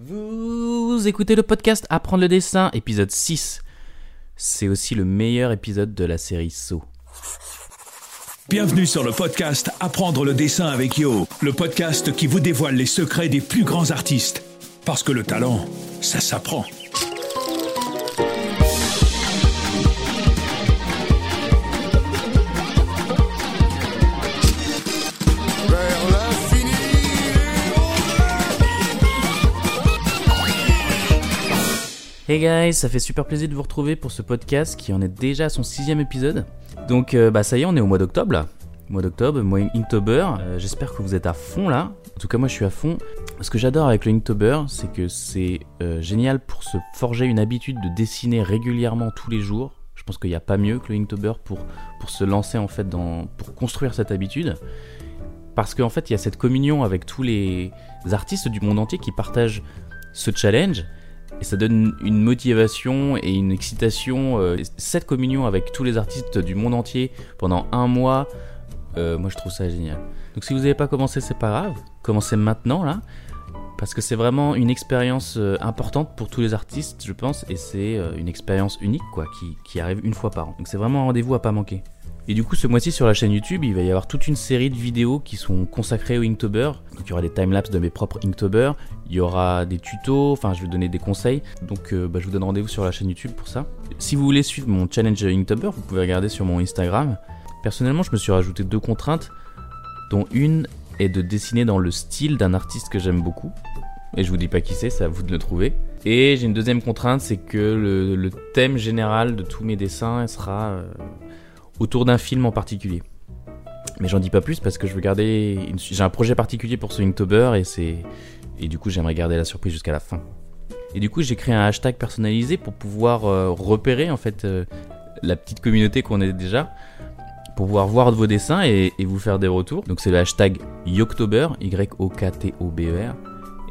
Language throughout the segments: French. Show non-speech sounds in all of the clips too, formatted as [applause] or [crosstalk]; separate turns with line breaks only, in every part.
Vous écoutez le podcast Apprendre le dessin, épisode 6. C'est aussi le meilleur épisode de la série So.
Bienvenue sur le podcast Apprendre le dessin avec Yo, le podcast qui vous dévoile les secrets des plus grands artistes. Parce que le talent, ça s'apprend.
Hey guys, ça fait super plaisir de vous retrouver pour ce podcast qui en est déjà à son sixième épisode. Donc euh, bah ça y est, on est au mois d'octobre là. Mois d'octobre, mois Inktober. Euh, J'espère que vous êtes à fond là. En tout cas moi je suis à fond. Ce que j'adore avec le Inktober, c'est que c'est euh, génial pour se forger une habitude de dessiner régulièrement tous les jours. Je pense qu'il n'y a pas mieux que le Inktober pour, pour se lancer en fait dans, pour construire cette habitude. Parce qu'en fait il y a cette communion avec tous les artistes du monde entier qui partagent ce challenge et ça donne une motivation et une excitation. euh, cette communion avec tous les artistes du monde entier pendant un mois, euh, moi je trouve ça génial. Donc si vous n'avez pas commencé, c'est pas grave. Commencez maintenant là. Parce que c'est vraiment une expérience euh, importante pour tous les artistes, je pense, et c'est une expérience unique, quoi, qui, qui arrive une fois par an. Donc c'est vraiment un rendez-vous à pas manquer. Et du coup, ce mois-ci sur la chaîne YouTube, il va y avoir toute une série de vidéos qui sont consacrées au Inktober. Donc il y aura des timelapses de mes propres Inktober, il y aura des tutos, enfin je vais donner des conseils. Donc euh, bah, je vous donne rendez-vous sur la chaîne YouTube pour ça. Si vous voulez suivre mon challenge Inktober, vous pouvez regarder sur mon Instagram. Personnellement, je me suis rajouté deux contraintes, dont une est de dessiner dans le style d'un artiste que j'aime beaucoup. Et je vous dis pas qui c'est, c'est à vous de le trouver. Et j'ai une deuxième contrainte, c'est que le, thème général de tous mes dessins sera euh, autour d'un film en particulier. Mais j'en dis pas plus parce que je veux garder. J'ai un projet particulier pour ce Inktober et c'est. Et du coup, j'aimerais garder la surprise jusqu'à la fin. Et du coup, j'ai créé un hashtag personnalisé pour pouvoir euh, repérer en fait euh, la petite communauté qu'on est déjà, pour pouvoir voir vos dessins et, vous faire des retours. Donc c'est le hashtag Yoktober, Y-O-K-T-O-B-E-R.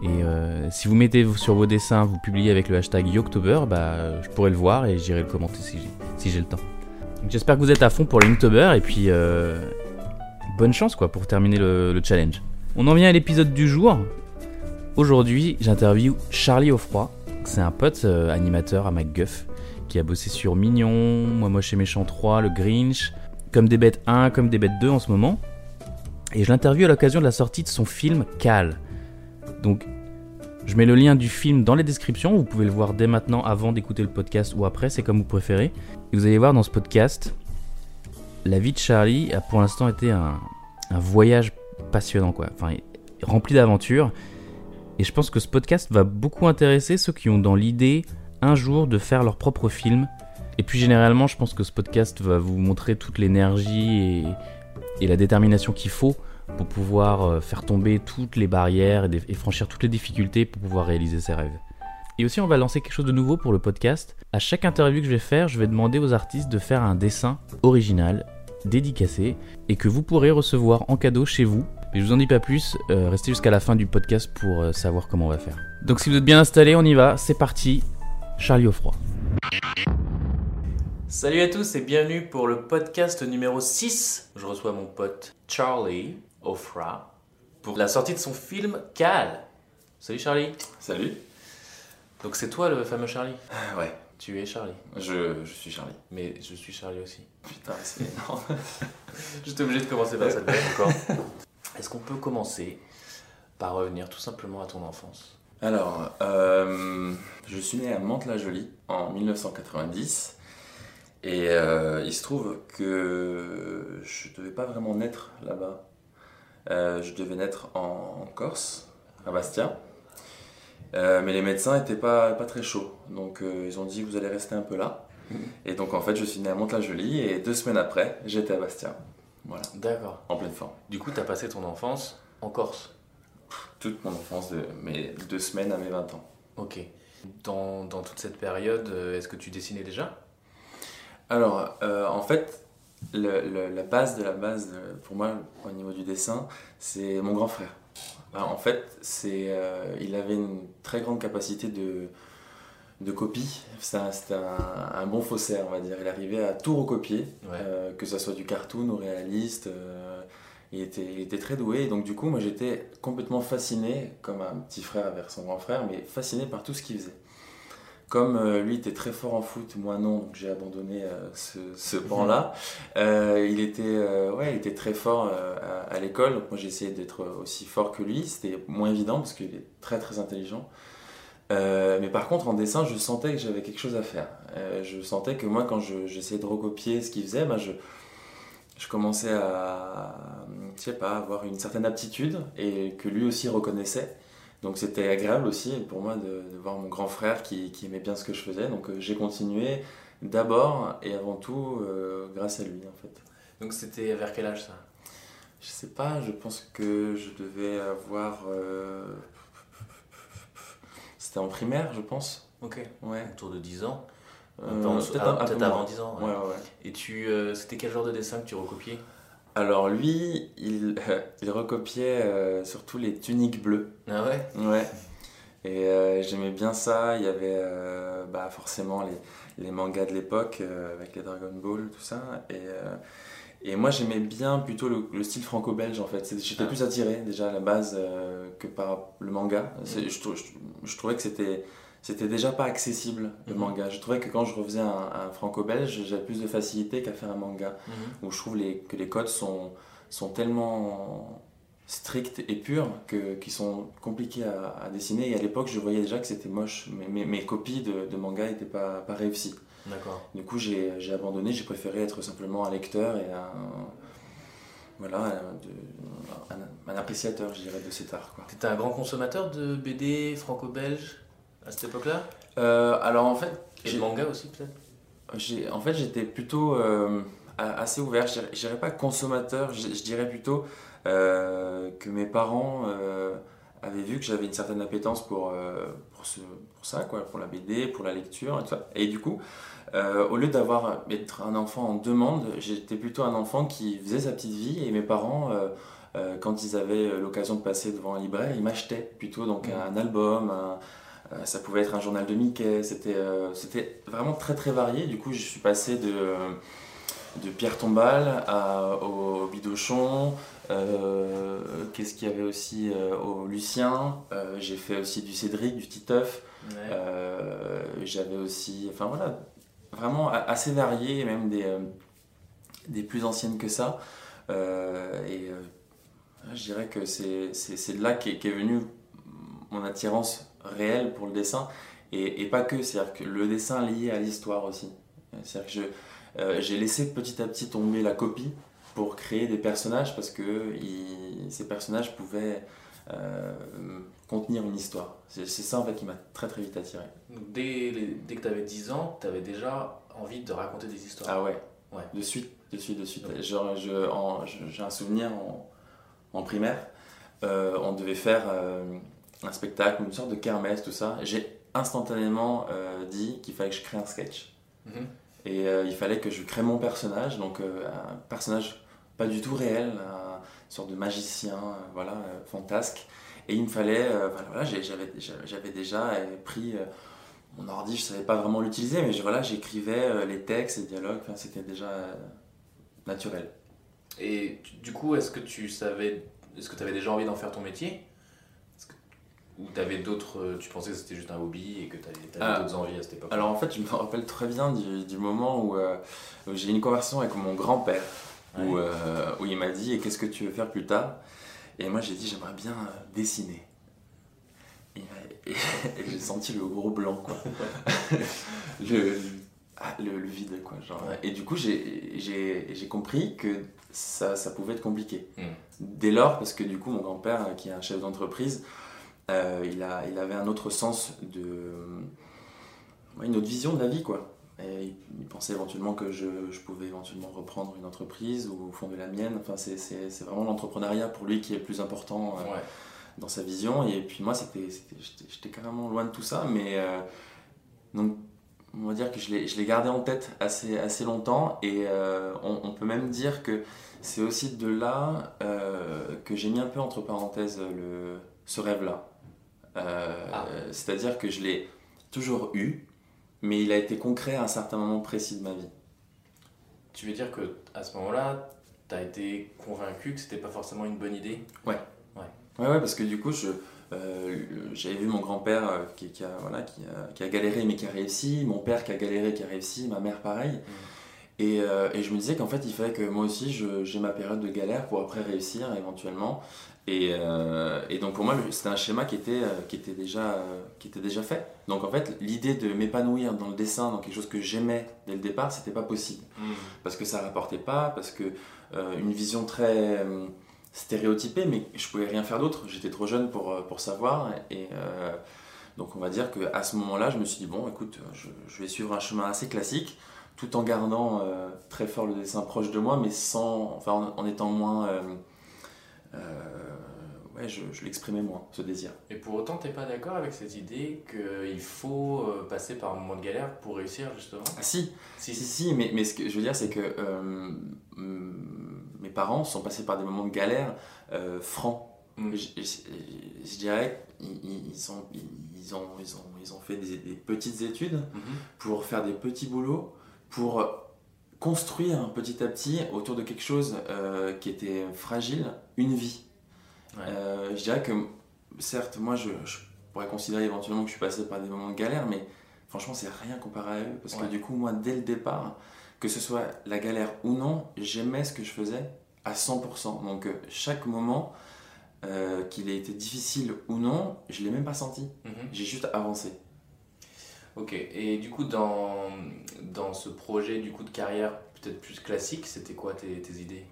Et euh, si vous mettez sur vos dessins, vous publiez avec le hashtag Yoktober, bah, je pourrai le voir et j'irai le commenter si j'ai le temps. J'espère que vous êtes à fond pour l'Inktober et puis euh, bonne chance quoi pour terminer le, le challenge. On en vient à l'épisode du jour. Aujourd'hui, j'interview Charlie Offroy. C'est un pote euh, animateur à MacGuff qui a bossé sur Mignon, Moi Moche et Méchant 3, Le Grinch, comme des bêtes 1, comme des bêtes 2 en ce moment. Et je l'interviewe à l'occasion de la sortie de son film Cal. Donc, je mets le lien du film dans les descriptions. Vous pouvez le voir dès maintenant avant d'écouter le podcast ou après, c'est comme vous préférez. Vous allez voir dans ce podcast, la vie de Charlie a pour l'instant été un, voyage passionnant, quoi. Enfin, rempli d'aventures. Et je pense que ce podcast va beaucoup intéresser ceux qui ont dans l'idée un jour de faire leur propre film. Et puis généralement, je pense que ce podcast va vous montrer toute l'énergie et, la détermination qu'il faut pour pouvoir euh, faire tomber toutes les barrières et franchir toutes les difficultés pour pouvoir réaliser ses rêves. Et aussi, on va lancer quelque chose de nouveau pour le podcast. À chaque interview que je vais faire, je vais demander aux artistes de faire un dessin original, dédicacé, et que vous pourrez recevoir en cadeau chez vous. Mais je vous en dis pas plus, euh, restez jusqu'à la fin du podcast pour euh, savoir comment on va faire. Donc si vous êtes bien installés, on y va, c'est parti. Charlie Offroy. Salut à tous et bienvenue pour le podcast numéro 6. Je reçois mon pote Charlie Offra pour la sortie de son film Cal. Salut Charlie.
Salut.
Donc c'est toi le fameux Charlie?
Ah ouais,
Tu es Charlie.
je, je suis Charlie.
Mais je suis Charlie aussi.
Putain, c'est [laughs] énorme.
J'étais obligé de commencer par cette blague encore. Est-ce qu'on peut commencer par revenir tout simplement à ton enfance?
Alors, euh, je suis né à Mantes-la-Jolie en 1990. Et euh, il se trouve que je devais pas vraiment naître là-bas. Euh, je devais naître en Corse, à Bastia. Euh, mais les médecins n'étaient pas, pas très chauds. Donc euh, ils ont dit vous allez rester un peu là. Et donc en fait je suis né à Mantes-la-Jolie et deux semaines après j'étais à Bastia. Voilà,
D'accord.
en pleine forme.
Du coup, t'as passé ton enfance en Corse?
toute mon enfance, de mes deux semaines à mes 20 ans.
Ok. Dans, dans toute cette période, euh, est-ce que tu dessinais déjà?
Alors, euh, en fait, le- le- la base de la base, de- pour moi, au niveau du dessin, c'est mon grand frère. Alors, en fait, c'est, euh, il avait une très grande capacité de, de copie. C'était un, c'était un- un bon faussaire, on va dire. Il arrivait à tout recopier,
Ouais.
euh, que ce soit du cartoon au réaliste. euh, Il était, il était très doué, et donc du coup, moi j'étais complètement fasciné, comme un petit frère vers son grand frère, mais fasciné par tout ce qu'il faisait. Comme euh, lui était très fort en foot, moi non, donc j'ai abandonné euh, ce, ce il, était, euh, ouais, il était très fort à, à l'école, donc moi j'ai essayé d'être aussi fort que lui. C'était moins évident parce qu'il est très très intelligent. Mais par contre, en dessin, je sentais que j'avais quelque chose à faire. Je sentais que moi, quand je- j'essayais de recopier ce qu'il faisait, ben, je, je commençais à, je sais pas, avoir une certaine aptitude et que lui aussi reconnaissait. Donc c'était agréable aussi pour moi de, de voir mon grand frère qui, qui aimait bien ce que je faisais. Donc euh, j'ai continué d'abord et avant tout euh, grâce à lui en fait.
Donc c'était vers quel âge ça?
Je sais pas, je pense que je devais avoir... euh, C'était en primaire, je pense.
Ok.
Ouais.
Autour de 10 ans.
Euh, peut-être
ah, avant 10 ans. ouais.
Ouais.
Et tu, euh, c'était quel genre de dessin que tu recopiais?
Alors lui, il, [laughs] il recopiait euh, surtout les tuniques bleues.
Ah ouais?
Ouais. Et euh, j'aimais bien ça. Il y avait euh, bah, forcément les, les mangas de l'époque avec les Dragon Ball, tout ça. Et, et moi j'aimais bien plutôt le, le style franco-belge en fait. J'étais
Ah.
plus attiré déjà à la base que par le manga. Je, trou- je, je trouvais que c'était. C'était déjà pas accessible le
Mhm.
manga. Je trouvais que quand je refaisais un, un franco-belge, j'avais plus de facilité qu'à faire un manga
Mhm.
où je trouve les, que les codes sont, sont tellement stricts et purs que, qui sont compliqués à, à dessiner. Et à l'époque, je voyais déjà que c'était moche. Mes, mes, mes copies de, de manga n'étaient pas, pas réussies.
D'accord.
Du coup, j'ai abandonné. J'ai préféré être simplement un lecteur et un, voilà, un, de- un- un appréciateur, je dirais, de cet art. Quoi.
T'étais un grand consommateur de BD franco-belge? À cette époque-là
Euh, alors en fait,
Et
j'ai-
manga aussi peut-être
En fait, j'étais plutôt euh, assez ouvert. Je dirais- pas consommateur, je, dirais plutôt euh, que mes parents avaient vu que j'avais une certaine appétence pour, pour, ce, pour ça, quoi, pour la BD, pour la lecture et tout ça. Et du coup, au lieu d'avoir être un enfant en demande, j'étais plutôt un enfant qui faisait sa petite vie et mes parents. quand ils avaient l'occasion de passer devant un libraire, ils m'achetaient plutôt donc
Mhm.
un album, un, ça pouvait être un journal de Mickey, c'était euh, c'était vraiment très très varié. Du coup, je suis passé de, de Pierre Tombal à, au Bidochon. euh, Qu'est-ce qu'il y avait aussi euh, au Lucien euh, J'ai fait aussi du Cédric, du Titeuf. Euh, J'avais aussi, enfin voilà, vraiment assez varié, même des, euh, des plus anciennes que ça. Euh, et euh, je dirais que c'est de là qu'est qu'est venue mon attirance réelle pour le dessin. Et, et pas que, c'est-à-dire que le dessin lié à l'histoire aussi. C'est-à-dire que euh, j'ai laissé petit à petit tomber la copie pour créer des personnages parce que ces personnages pouvaient euh, contenir une histoire. C'est ça en fait qui m'a très très vite attiré.
Dès, dès que tu avais 10 ans, tu avais déjà envie de raconter des histoires.
Ah ouais,
Ouais.
de suite, de suite, de suite. Genre, J'ai un souvenir en, en primaire, euh, on devait faire un spectacle, une sorte de kermesse, tout ça. J'ai instantanément euh, dit qu'il fallait que je crée un sketch.
Mhm.
Et euh, il fallait que je crée mon personnage, donc euh, un personnage pas du tout réel, une sorte de magicien, voilà, fantasque. Et il me fallait, voilà, j'avais déjà pris mon ordi, je savais pas vraiment l'utiliser, mais je- voilà, j'écrivais les textes, les dialogues, enfin, c'était déjà naturel.
Et du coup, est-ce que tu savais, est-ce que tu avais déjà envie d'en faire ton métier? Ou t'avais d'autres, euh, tu pensais que c'était juste un hobby et que tu avais,
Ah.
d'autres envies à cette époque
Alors en fait, je me rappelle très bien du, du moment où, euh, où j'ai eu une conversation avec mon grand-père, où, euh, où il m'a dit Et qu'est-ce que tu veux faire plus tard? Et moi j'ai dit J'aimerais bien dessiner. Et, j'ai senti le gros blanc, quoi. [laughs] le, ah, le, le vide, quoi. Genre.
Ouais.
Et du coup, j'ai- j'ai j'ai compris que ça, ça pouvait être compliqué.
Mm.
Dès lors, parce que du coup, mon grand-père, qui est un chef d'entreprise, euh, il, a, il avait un autre sens de. une autre vision de la vie, quoi. Et il, pensait éventuellement que je, je pouvais éventuellement reprendre une entreprise ou fonder la mienne. Enfin, c'est- vraiment l'entrepreneuriat pour lui qui est le plus important euh,
Ouais.
dans sa vision. Et puis moi, j'étais, carrément loin de tout ça. Mais euh, donc, on va dire que je l'ai, gardé en tête assez, assez longtemps. Et euh, on, on peut même dire que c'est aussi de là que j'ai mis un peu entre parenthèses le, ce rêve-là. Euh,
Ah.
C'est-à-dire que je l'ai toujours eu, mais il a été concret à un certain moment précis de ma vie.
Tu veux dire que à ce moment-là, t'as été convaincu que c'était pas forcément une bonne idée?
Ouais. Ouais, ouais, parce que du coup, je, euh, j'avais vu mon grand-père euh, qui, qui a, voilà, qui, a, qui a galéré mais qui a réussi, mon père qui a galéré qui a réussi, ma mère pareil.
Mm.
Et, euh, et je me disais qu'en fait, il fallait que moi aussi, j'ai ma période de galère pour après réussir éventuellement. Et, euh, et donc pour moi, c'était un schéma qui était, euh, qui, était déjà, euh, qui était déjà fait. Donc en fait, l'idée de m'épanouir dans le dessin, dans quelque chose que j'aimais dès le départ, c'était pas possible. Parce que ça rapportait pas, parce que euh, une vision très euh, stéréotypée, mais je pouvais rien faire d'autre. J'étais trop jeune pour, pour savoir. Et donc on va dire qu'à ce moment-là, je me suis dit, bon, écoute, je, je vais suivre un chemin assez classique, tout en gardant très fort le dessin proche de moi, mais sans, enfin, en, en étant moins... euh, ouais, je, je l'exprimais moins, ce désir.
Et pour autant, t'es pas d'accord avec cette idée qu'il faut euh, passer par un moment de galère pour réussir justement?
Ah si,
Si,
Si, si, mais, mais ce que je veux dire, c'est que euh, mm, mes parents sont passés par des moments de galère euh, francs.
Mm.
Je, je- je dirais qu'ils ils ont, ils, ont, ils, ont, ils ont fait des, des petites études
Mhm.
pour faire des petits boulots, pour construire petit à petit autour de quelque chose euh, qui était fragile, une vie.
Ouais.
Euh, je dirais que, certes, moi, je, je pourrais considérer éventuellement que je suis passé par des moments de galère, mais franchement, c'est rien comparé à eux. Parce
Ouais.
que du coup, moi, dès le départ, que ce soit la galère ou non, j'aimais ce que je faisais à 100%. Donc, euh, chaque moment, euh, qu'il ait été difficile ou non, je l'ai même pas senti.
Mhm.
J'ai juste avancé.
Ok, et du coup, dans, dans ce projet du coup de carrière peut-être plus classique, c'était quoi tes, tes idées?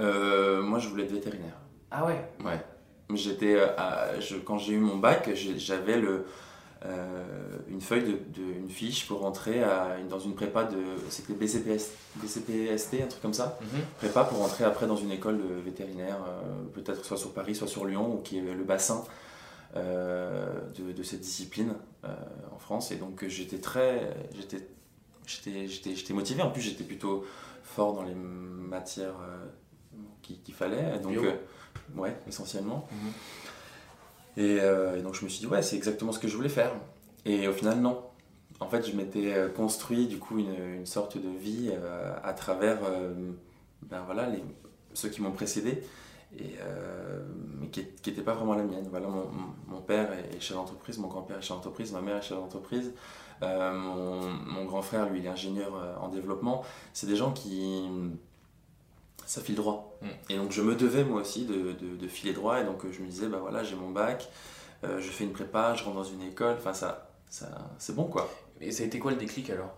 Euh, moi, je voulais être vétérinaire.
Ah ouais?
Ouais. J'étais, euh, je- quand j'ai eu mon bac, j'avais le, euh, une feuille de, de- une fiche pour rentrer à, dans une prépa de, c'était BCPS, BCPST, un truc comme ça,
Mhm.
prépa pour rentrer après dans une école de vétérinaire, peut-être soit sur Paris, soit sur Lyon, ou qui est le bassin de, de cette discipline euh, en France. Et donc j'étais très, j'étais, j'étais, j'étais, j'étais motivé. En plus, j'étais plutôt fort dans les matières euh, qu'il qu'il fallait. Donc, euh, ouais, essentiellement.
Mhm.
Et, euh, et donc je me suis dit, ouais, c'est exactement ce que je voulais faire. Et au final, non. En fait, je m'étais euh, construit du coup une, une sorte de vie euh, à travers euh, ben, voilà, les, ceux qui m'ont précédé, et, euh, mais qui n'était pas vraiment la mienne. Voilà, mon, père est chef d'entreprise, mon grand-père est chef d'entreprise, ma mère est chef d'entreprise, euh, mon, mon grand frère, lui, il est ingénieur euh, en développement. C'est des gens qui. Ça file droit.
Mm.
Et donc je me devais moi aussi de, de- de filer droit, et donc je me disais, bah voilà, j'ai mon bac, euh, je fais une prépa, je rentre dans une école, enfin ça, ça, c'est bon quoi.
Et ça a été quoi le déclic alors?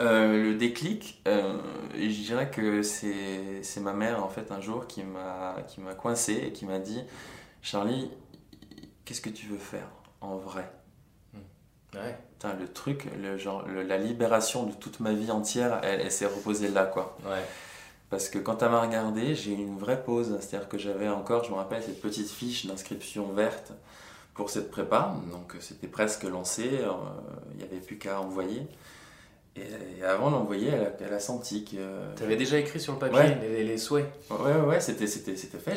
Euh, le déclic, euh, je dirais que c'est c'est ma mère en fait un jour qui m'a qui m'a coincé et qui m'a dit Charlie, qu'est-ce que tu veux faire en vrai?
Ouais.
Putain, le truc, le, genre, le- la libération de toute ma vie entière, elle, elle s'est reposée là quoi.
Ouais.
Parce que quand elle m'a regardé, j'ai eu une vraie pause. C'est-à-dire que j'avais encore, je me rappelle, cette petite fiche d'inscription verte pour cette prépa. Donc c'était presque lancé, euh, il n'y avait plus qu'à envoyer. Et, avant d'envoyer, elle, a- elle a senti que.
T'avais déjà écrit sur le papier
Ouais.
les, les souhaits
Ouais, ouais, ouais, c'était, c'était, c'était fait.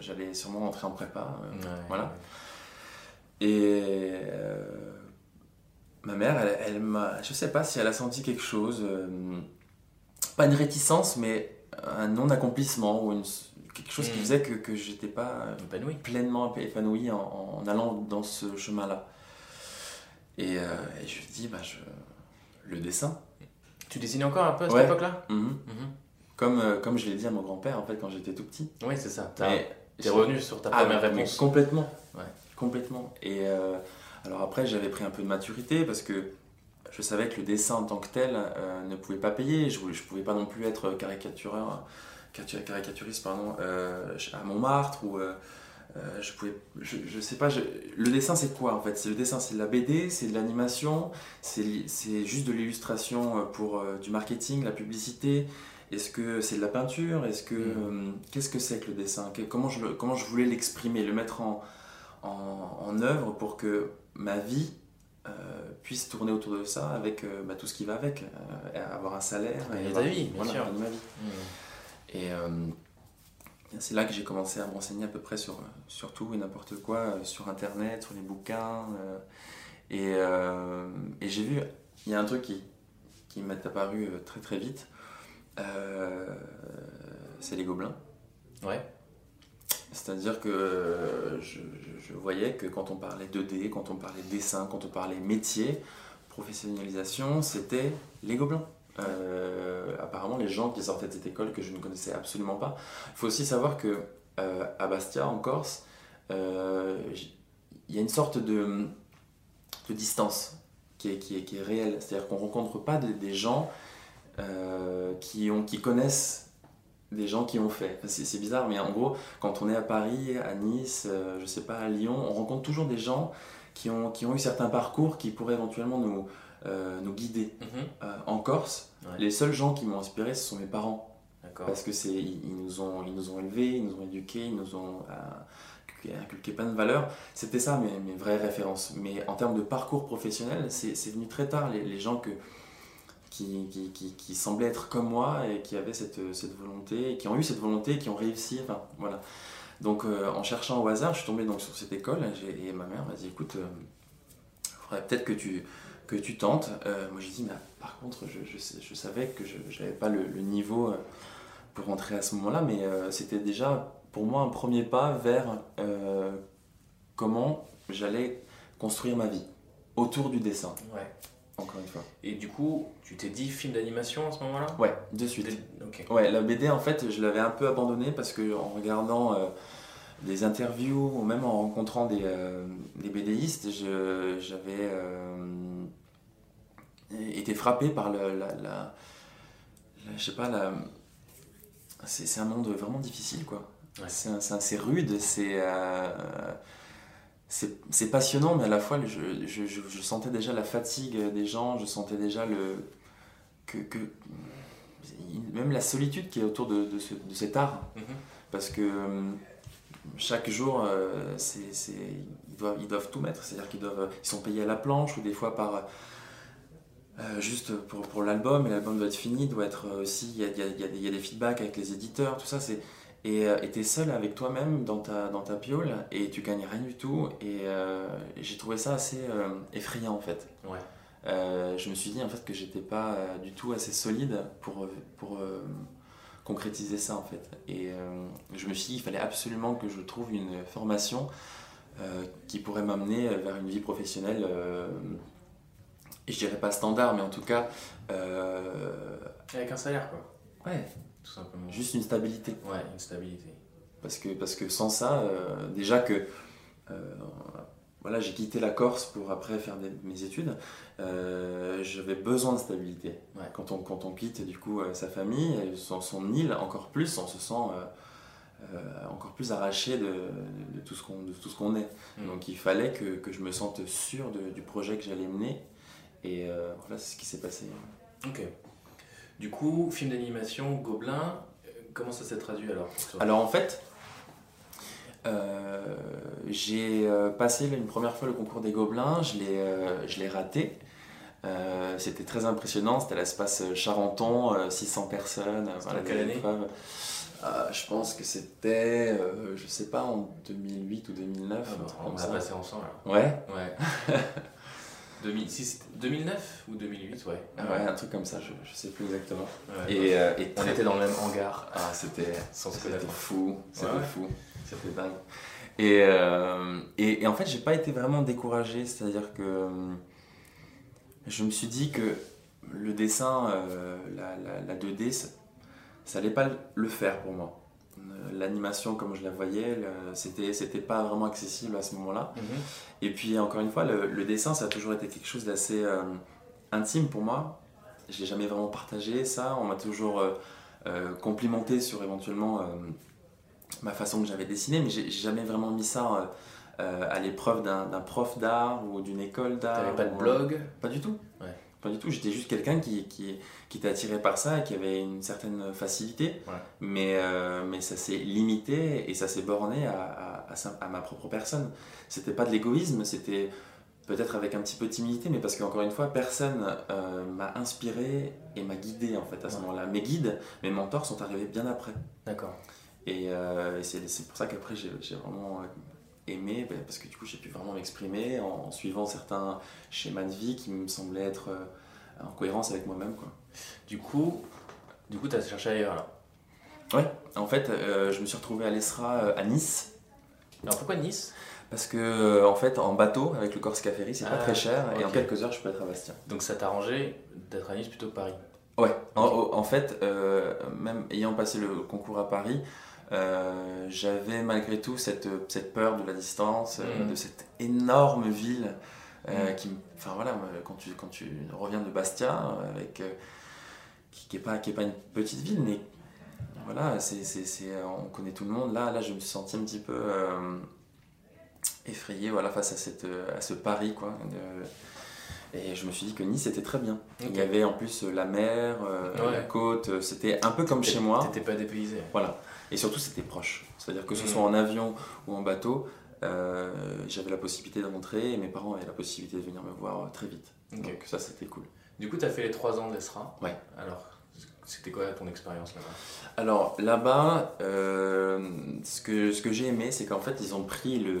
J'allais sûrement rentrer en prépa. euh,
Ouais.
Voilà. Et euh, ma mère, elle, elle m'a. Je sais pas si elle a senti quelque chose. euh, pas une réticence, mais un non-accomplissement ou une- quelque chose qui
Mm.
faisait que, que j'étais pas euh,
Épanoui.
pleinement épanoui en, en allant dans ce chemin-là. Et, euh, et je lui dis, bah, je... le dessin.
Tu dessinais encore un peu à cette
Ouais.
époque-là?
Mhm.
Mhm.
Comme, euh, comme je l'ai dit à mon grand-père en fait quand j'étais tout petit.
Oui, c'est ça. T'es revenu sur ta
Ah,
première réponse.
Complètement.
Ouais.
Complètement. Et euh, alors après, j'avais pris un peu de maturité parce que je savais que le dessin en tant que tel euh, ne pouvait pas payer. Je ne pouvais pas non plus être caricatureur, caricature- caricaturiste pardon, à Montmartre ou. Euh, je pouvais, je, je sais pas, je- le dessin c'est quoi en fait? C'est le dessin, c'est de la BD, c'est de l'animation, c'est juste de l'illustration euh, pour euh, du marketing, la publicité. Est-ce que c'est de la peinture? Est-ce que euh, qu'est-ce que c'est que le dessin? Que- Comment je comment je voulais l'exprimer, le mettre en, en, en œuvre pour que ma vie puisse tourner autour de ça avec bah, tout ce qui va avec, avoir un salaire, et
ta
avoir-
vie, bien
voilà,
sûr.
ma vie. Et euh, c'est là que j'ai commencé à me renseigner à peu près sur, sur tout et n'importe quoi, euh, sur Internet, sur les bouquins. euh, et euh, et j'ai vu, il y a un truc qui, qui m'est apparu très très vite. c'est les gobelins.
Ouais.
C'est-à-dire que je, je- je voyais que quand on parlait 2D, quand on parlait dessin, quand on parlait métier, professionnalisation, c'était les gobelins. Euh, apparemment, les gens qui sortaient de cette école que je ne connaissais absolument pas. Il faut aussi savoir que euh, à Bastia, en Corse, euh, il y a une sorte de, distance qui est, qui réelle. C'est-à-dire qu'on ne rencontre pas des, gens qui, connaissent des gens qui ont fait. C'est bizarre, mais en gros, quand on est à Paris, à Nice, je sais pas, à Lyon, on rencontre toujours des gens qui ont, qui ont eu certains parcours qui pourraient éventuellement nous, nous guider. Euh, en Corse,
Ouais.
les seuls gens qui m'ont inspiré, ce sont mes parents. Parce que c'est ils, ils nous ont ils nous ont élevés, ils nous ont éduqués, ils nous ont euh, inculqué plein de valeurs. C'était ça mes, mes vraies références. Mais en termes de parcours professionnel, c'est venu très tard. Les, les gens que, qui, qui, qui, qui semblaient être comme moi et qui avaient cette, cette volonté, qui ont eu cette volonté, qui ont réussi. Enfin, voilà. Donc euh, en cherchant au hasard, je suis tombé donc sur cette école et, ma mère m'a dit écoute, euh, faudrait peut-être que tu, que tu tentes. Euh, moi j'ai dit mais par contre je, je, savais que je n'avais pas le, le niveau euh, pour rentrer à ce moment-là, mais euh, c'était déjà pour moi un premier pas vers euh, comment j'allais construire ma vie autour du dessin,
Ouais.
encore une fois.
Et du coup, tu t'es dit film d'animation à ce moment-là?
Ouais, de suite. Ouais, la BD, en fait, je l'avais un peu abandonnée parce que en regardant des interviews ou même en rencontrant des, euh, des BDistes, j'avais euh, été frappé par le- la, la- la- je sais pas, la, c'est un monde vraiment difficile, quoi.
Ouais.
C'est rude, c'est euh, c'est c'est passionnant, mais à la fois, je, je, je- je sentais déjà la fatigue des gens, je sentais déjà le que, que même la solitude qui est autour de, de, ce- de cet art.
Mhm.
Parce que euh, chaque jour, euh, ils, doivent, ils doivent tout mettre. C'est-à-dire qu'ils doivent, ils sont payés à la planche ou des fois par. Euh, juste pour, pour l'album, et l'album doit être fini, doit être aussi. Il y a, y a- y a y a des feedbacks avec les éditeurs, tout ça. C'est, et euh, et t'es seul avec toi-même dans ta, dans ta piole et tu gagnes rien du tout. Et, euh, j'ai trouvé ça assez euh, effrayant en fait.
Ouais.
Euh, je me suis dit en fait que j'étais pas euh, du tout assez solide pour, euh, pour euh, concrétiser ça en fait. Et euh, je me suis dit qu'il fallait absolument que je trouve une formation euh, qui pourrait m'amener vers une vie professionnelle, euh, je dirais pas standard, mais en tout cas, euh,
Avec un salaire, quoi.
ouais,
Tout simplement.
juste une stabilité.
Ouais, une stabilité.
Parce que, parce que sans ça, euh, déjà que euh, voilà, j'ai quitté la Corse pour après faire des- mes études, j'avais besoin de stabilité.
Ouais.
Quand, on, quand on quitte du coup sa famille, son, son île, encore plus, on se sent euh, encore plus arraché de, de- de tout ce qu'on est.
Mm.
Donc il fallait que, que je me sente sûr de- du projet que j'allais mener. Et euh, voilà, c'est ce qui s'est passé.
Ok. Du coup, film d'animation, Gobelin, euh, comment ça s'est traduit alors
Alors en fait, euh, j'ai passé une première fois le concours des Gobelins, je l'ai euh, raté. Euh, c'était très impressionnant, c'était à l'espace Charenton, euh, 600 personnes.
quelle année?
je pense que c'était, je sais pas, en 2008 ou 2009.
Ah On
ça.
passé ensemble alors.
Ouais,
Ouais. [laughs] 2000 si c'était 2009 ou 2008, ouais.
ouais, un truc comme ça, je, je sais plus exactement.
Ouais.
Et, euh, et
on était dans le même hangar.
Ah, c'était
Sans se
c'était
connaître.
fou, c'était
Ouais,
fou, c'était dingue. Et, euh, et, et en fait, j'ai pas été vraiment découragé, c'est-à-dire que euh, je me suis dit que le dessin, euh, la, la, la 2D, ça, ça allait pas le faire pour moi. Euh, L'animation, comme je la voyais, c'était c'était pas vraiment accessible à ce moment-là.
Mhm.
Et puis encore une fois, le, le dessin, ça a toujours été quelque chose d'assez euh, intime pour moi. Je l'ai jamais vraiment partagé ça. On m'a toujours euh, euh, complimenté sur éventuellement ma façon que j'avais dessiné, mais j'ai jamais vraiment mis ça à l'épreuve d'un prof d'art ou d'une école d'art.
T'avais pas de blog?
Pas du tout.
Ouais.
Pas du tout. J'étais juste quelqu'un qui, qui, qui était attiré par ça et qui avait une certaine facilité.
Ouais.
Mais, euh, mais ça s'est limité et ça s'est borné à, à, à sa- à ma propre personne. C'était pas de l'égoïsme, c'était peut-être avec un petit peu de timidité, mais parce qu'encore une fois, personne euh, m'a inspiré et m'a guidé en fait à ce
Ouais.
moment-là. Mes guides, mes mentors sont arrivés bien après.
D'accord.
Et, euh, et c'est pour ça qu'après j'ai j'ai vraiment euh, aimé, ben, parce que du coup j'ai pu vraiment m'exprimer en, en suivant certains schémas de vie qui me semblaient être euh, en cohérence avec moi-même. quoi.
Du coup, Du coup, tu as cherché ailleurs là
Ouais, en fait, euh, je me suis retrouvé à l'ESRA euh, à Nice.
Alors pourquoi Nice?
Parce que, euh, en fait, en bateau, avec le Corsica Ferry, c'est pas
Ah,
très cher et en quelques heures, je peux être à Bastia.
Donc ça t'a arrangé d'être à Nice plutôt que Paris?
Ouais, en, en- en fait, même ayant passé le concours à Paris, euh, j'avais malgré tout cette, cette peur de la distance, euh,
Mhm.
de cette énorme ville euh,
Mhm.
qui, me- enfin voilà, quand tu, quand tu reviens de Bastia, euh, avec, euh, qui, qui est pas, qui est pas une petite ville, mais voilà, c'est, c'est, c'est- on connaît tout le monde. Là, là, je me suis senti un petit peu euh, effrayé, voilà, face à cette, euh, à ce Paris, quoi. de- et je me suis dit que Nice était très bien. Il y avait en plus euh, la mer, euh,
Ouais.
la côte, euh, c'était un peu comme chez moi.
T'étais pas dépaysé.
Voilà. Et surtout, c'était proche. C'est-à-dire que ce
Mhm.
soit en avion ou en bateau, euh, j'avais la possibilité de rentrer et mes parents avaient la possibilité de venir me voir euh, très vite. Donc ça, c'était cool.
Du coup, t'as fait les 3 ans de l'ESRA.
Ouais.
Alors, c'était quoi ton expérience là-bas?
Alors là-bas, euh, ce que, ce que j'ai aimé, c'est qu'en fait, ils ont pris le,